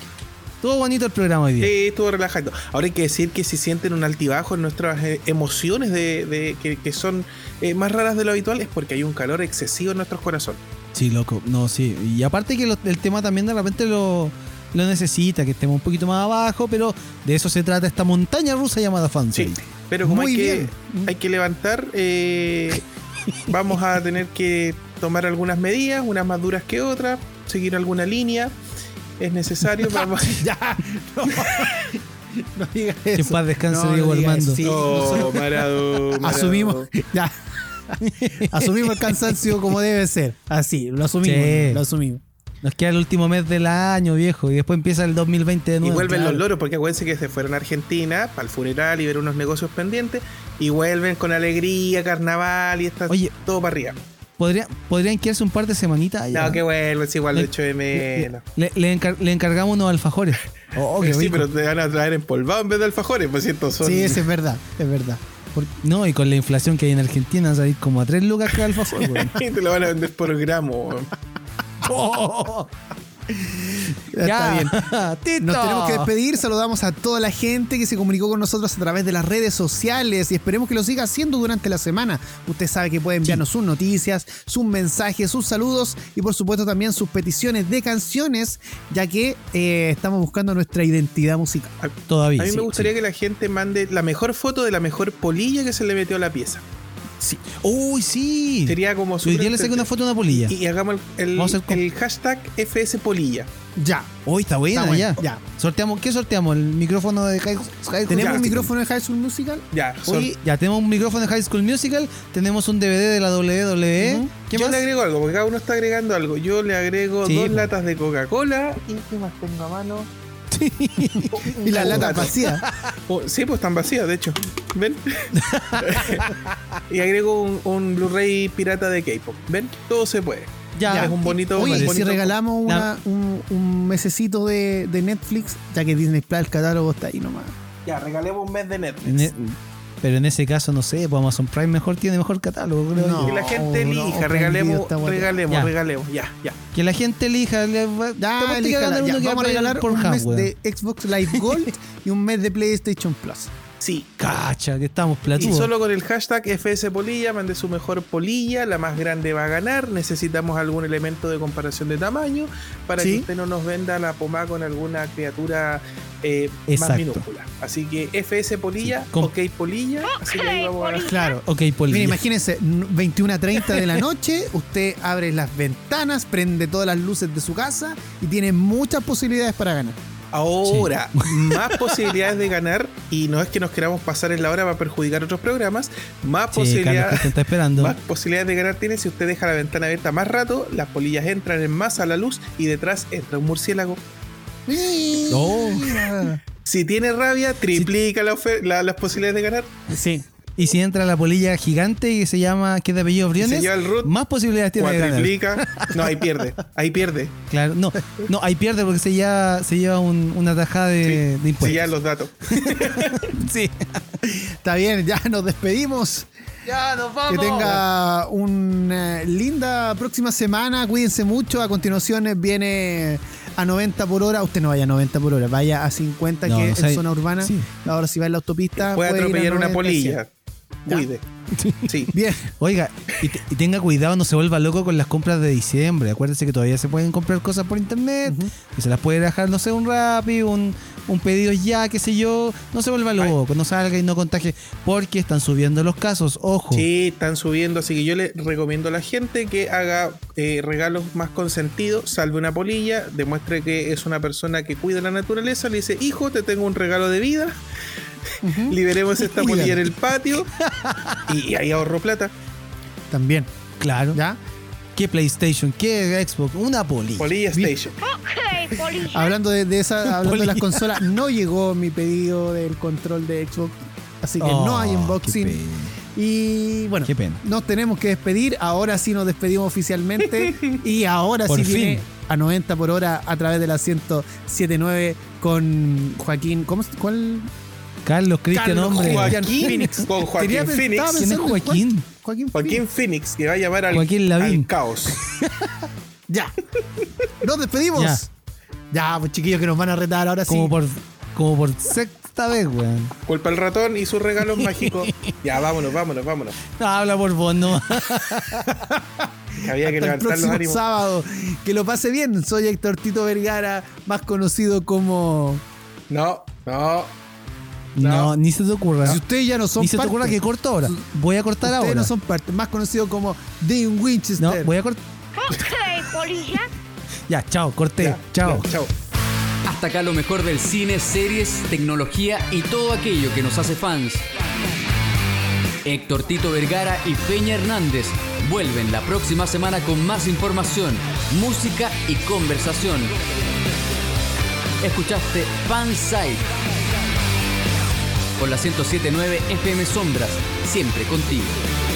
Estuvo bonito el programa hoy día. Sí, estuvo relajado. Ahora hay que decir que si sienten un altibajo en nuestras eh, emociones de, de- que, que son eh, más raras de lo habitual es porque hay un calor excesivo en nuestros corazones. Sí, loco. No, sí. Y aparte que lo- el tema también de repente lo, lo necesita, que estemos un poquito más abajo, pero de eso se trata esta montaña rusa llamada fansite. Sí, pero como Muy hay que, bien. hay que levantar, eh, (laughs) vamos a tener que tomar algunas medidas, unas más duras que otras, seguir alguna línea. Es necesario. (laughs) vamos- (laughs) ya, no, no digas Que eso. paz descanse No, Diego no Armando. sí, Oh, nosotros Maradona, Maradona. asumimos, ya. asumimos el cansancio como debe ser. Así, lo asumimos. Sí. Lo asumimos. Nos queda el último mes del año, viejo, y después empieza el 2020 de Y nuevo. vuelven claro. los loros, porque acuérdense que se fueron a Argentina para el funeral y ver unos negocios pendientes. Y vuelven con alegría, carnaval y está Oye. todo para arriba. Podría- podrían quedarse un par de semanitas allá. No, que vuelven, es igual Le- de hecho de menos. Le, le encar- le encargamos unos alfajores. (laughs) Oh, qué sí, rico. pero te van a traer empolvado en vez de alfajores, pues cierto son. Sí, eso es verdad, es verdad. No, y con la inflación que hay en Argentina, va a salir como a 3 lucas cada alfajor. (laughs) Y te lo van a vender por gramo. Weón. (laughs) Ya está bien. Tito. Nos tenemos que despedir. Saludamos a toda la gente que se comunicó con nosotros a través de las redes sociales y esperemos que lo siga haciendo durante la semana. Usted sabe que puede enviarnos sus noticias, sus mensajes, sus saludos y por supuesto también sus peticiones de canciones, ya que eh, estamos buscando nuestra identidad musical. Todavía. A mí sí, me gustaría que la gente mande la mejor foto de la mejor polilla que se le metió a la pieza. Sí. Uy, sí. Sería como Hoy día le saqué una foto a una polilla. Y, y hagamos el, el- el hashtag FS Polilla. Ya. Uy, está buena Está ya. ya. Sorteamos, ¿qué sorteamos? ¿El micrófono de High, High- ¿Tenemos Ya. un micrófono de High School Musical? Ya, Hoy ya tenemos un micrófono de High School Musical, tenemos un DVD de la WWE. ¿Qué yo más? le agrego algo, porque cada uno está agregando algo. Yo le agrego Sí, dos latas de Coca-Cola. ¿Y qué más tengo a mano? (laughs) Y las latas vacías. Oh, sí, pues están vacías, de hecho. ¿Ven? (laughs) y agrego un, un Blu-ray pirata de K-pop. ¿Ven? Todo se puede. Ya, es un bonito. Oye, un si regalamos La- una- un, un mesecito de, de Netflix, ya que Disney Plus, el catálogo está ahí nomás. Ya, regalemos un mes de Netflix. Pero en ese caso, no sé, pues Amazon Prime mejor tiene mejor catálogo, creo No. yo. Que la gente elija, regalemos, regalemos, Ya. regalemos. Ya, ya. Que la gente elija. Le va, Ya, elíjala, ya. uno que va vamos a regalar por un mes de Xbox Live Gold (laughs) y un mes de PlayStation Plus. Sí. Cacha, que estamos Y platudos. solo con el hashtag FS Polilla, mande su mejor polilla, la más grande va a ganar. Necesitamos algún elemento de comparación de tamaño para Sí. que usted no nos venda la pomada con alguna criatura eh, más minúscula. Así que FS Polilla, Sí, con- OK Polilla. Así que ahí vamos a Claro. Ok, Poli. Mira, imagínense, 21 a 30 de la noche, usted abre las ventanas, prende todas las luces de su casa y tiene muchas posibilidades para ganar. Ahora, (laughs) más posibilidades de ganar, y no es que nos queramos pasar en la hora para perjudicar otros programas, más Sí, posibilidades. te está esperando. Más posibilidades de ganar tiene si usted deja la ventana abierta más rato, las polillas entran en masa a la luz y detrás entra un murciélago. Oh. (laughs) Si tiene rabia, triplica la- las posibilidades de ganar. Sí. Y si entra la polilla gigante que se llama, que es de apellido Briones, se lleva el root, más posibilidades tiene de ganar. No, ahí pierde. Ahí pierde. Claro, no, no, ahí pierde porque se lleva, se lleva un- una tajada de, impuestos. ya los datos. (laughs) Sí. Está bien, ya nos despedimos. Ya, nos Que tenga una linda próxima semana. Cuídense mucho. A continuación eh, viene a 90 por hora. Usted no vaya a 90 por hora, vaya a 50, No, que no es en zona urbana. Sí. Ahora, si va en la autopista, Puede ir a atropellar una 90, polilla. Cuide. (laughs) Sí. Bien. Oiga, y, te- y tenga cuidado, no se vuelva loco con las compras de diciembre. Acuérdese que todavía se pueden comprar cosas por internet. Y se las puede dejar, no sé, un Rappi, un, un pedido ya, qué sé yo. No se vuelva loco, no salga y no contagie. Porque están subiendo los casos. Ojo. Sí, están subiendo, así que yo le recomiendo a la gente que haga eh, regalos más consentidos, salve una polilla, demuestre que es una persona que cuida la naturaleza, le dice, hijo, te tengo un regalo de vida, liberemos esta polilla en el patio y ahí ahorro plata. También. Claro. ¿Ya? ¿Qué PlayStation? ¿Qué Xbox? Una polilla. Polilla Station. Ok, polilla. Hablando de, de esa, hablando de las consolas, no llegó mi pedido del control de Xbox. Así que Oh, no hay qué unboxing. Y bueno, Qué pena. nos tenemos que despedir. Ahora sí nos despedimos oficialmente. (laughs) y ahora Por sí fin. viene a 90 por hora a través de la 1079 con Joaquín. ¿Cómo, ¿Cuál? Carlos Cristian, hombre. Joaquín. Phoenix. Con Joaquín Phoenix. ¿Quién es Joaquín? Joaquín, Joaquín Phoenix. Phoenix, que va a llamar al, Joaquín Lavín. al caos. (laughs) Ya. (laughs) Nos despedimos. Ya. Ya. pues chiquillos que nos van a retar ahora Como sí. por, como por sexta vez, weón. Culpa al ratón y sus regalos (laughs) mágicos. Ya, vámonos, vámonos, vámonos. No, habla por vos, no. Había que Hasta el levantar los próximo ánimos. sábado. Que lo pase bien. Soy Héctor Tito Vergara, más conocido como. No, no. No, No. ni se te ocurra. Si ustedes ya no son ni se te parte, ocurra que corto ahora. Voy a cortar ustedes ahora. no son parte, más conocido como Dean No, Winchester. voy a cortar. Ya, chao, corté. Ya, chao. ya, chao. Hasta acá lo mejor del cine, series, tecnología y todo aquello que nos hace fans. Héctor Tito Vergara y Peña Hernández vuelven la próxima semana con más información, música y conversación. Escuchaste Fansite por la 1079 FM Sombras, siempre contigo.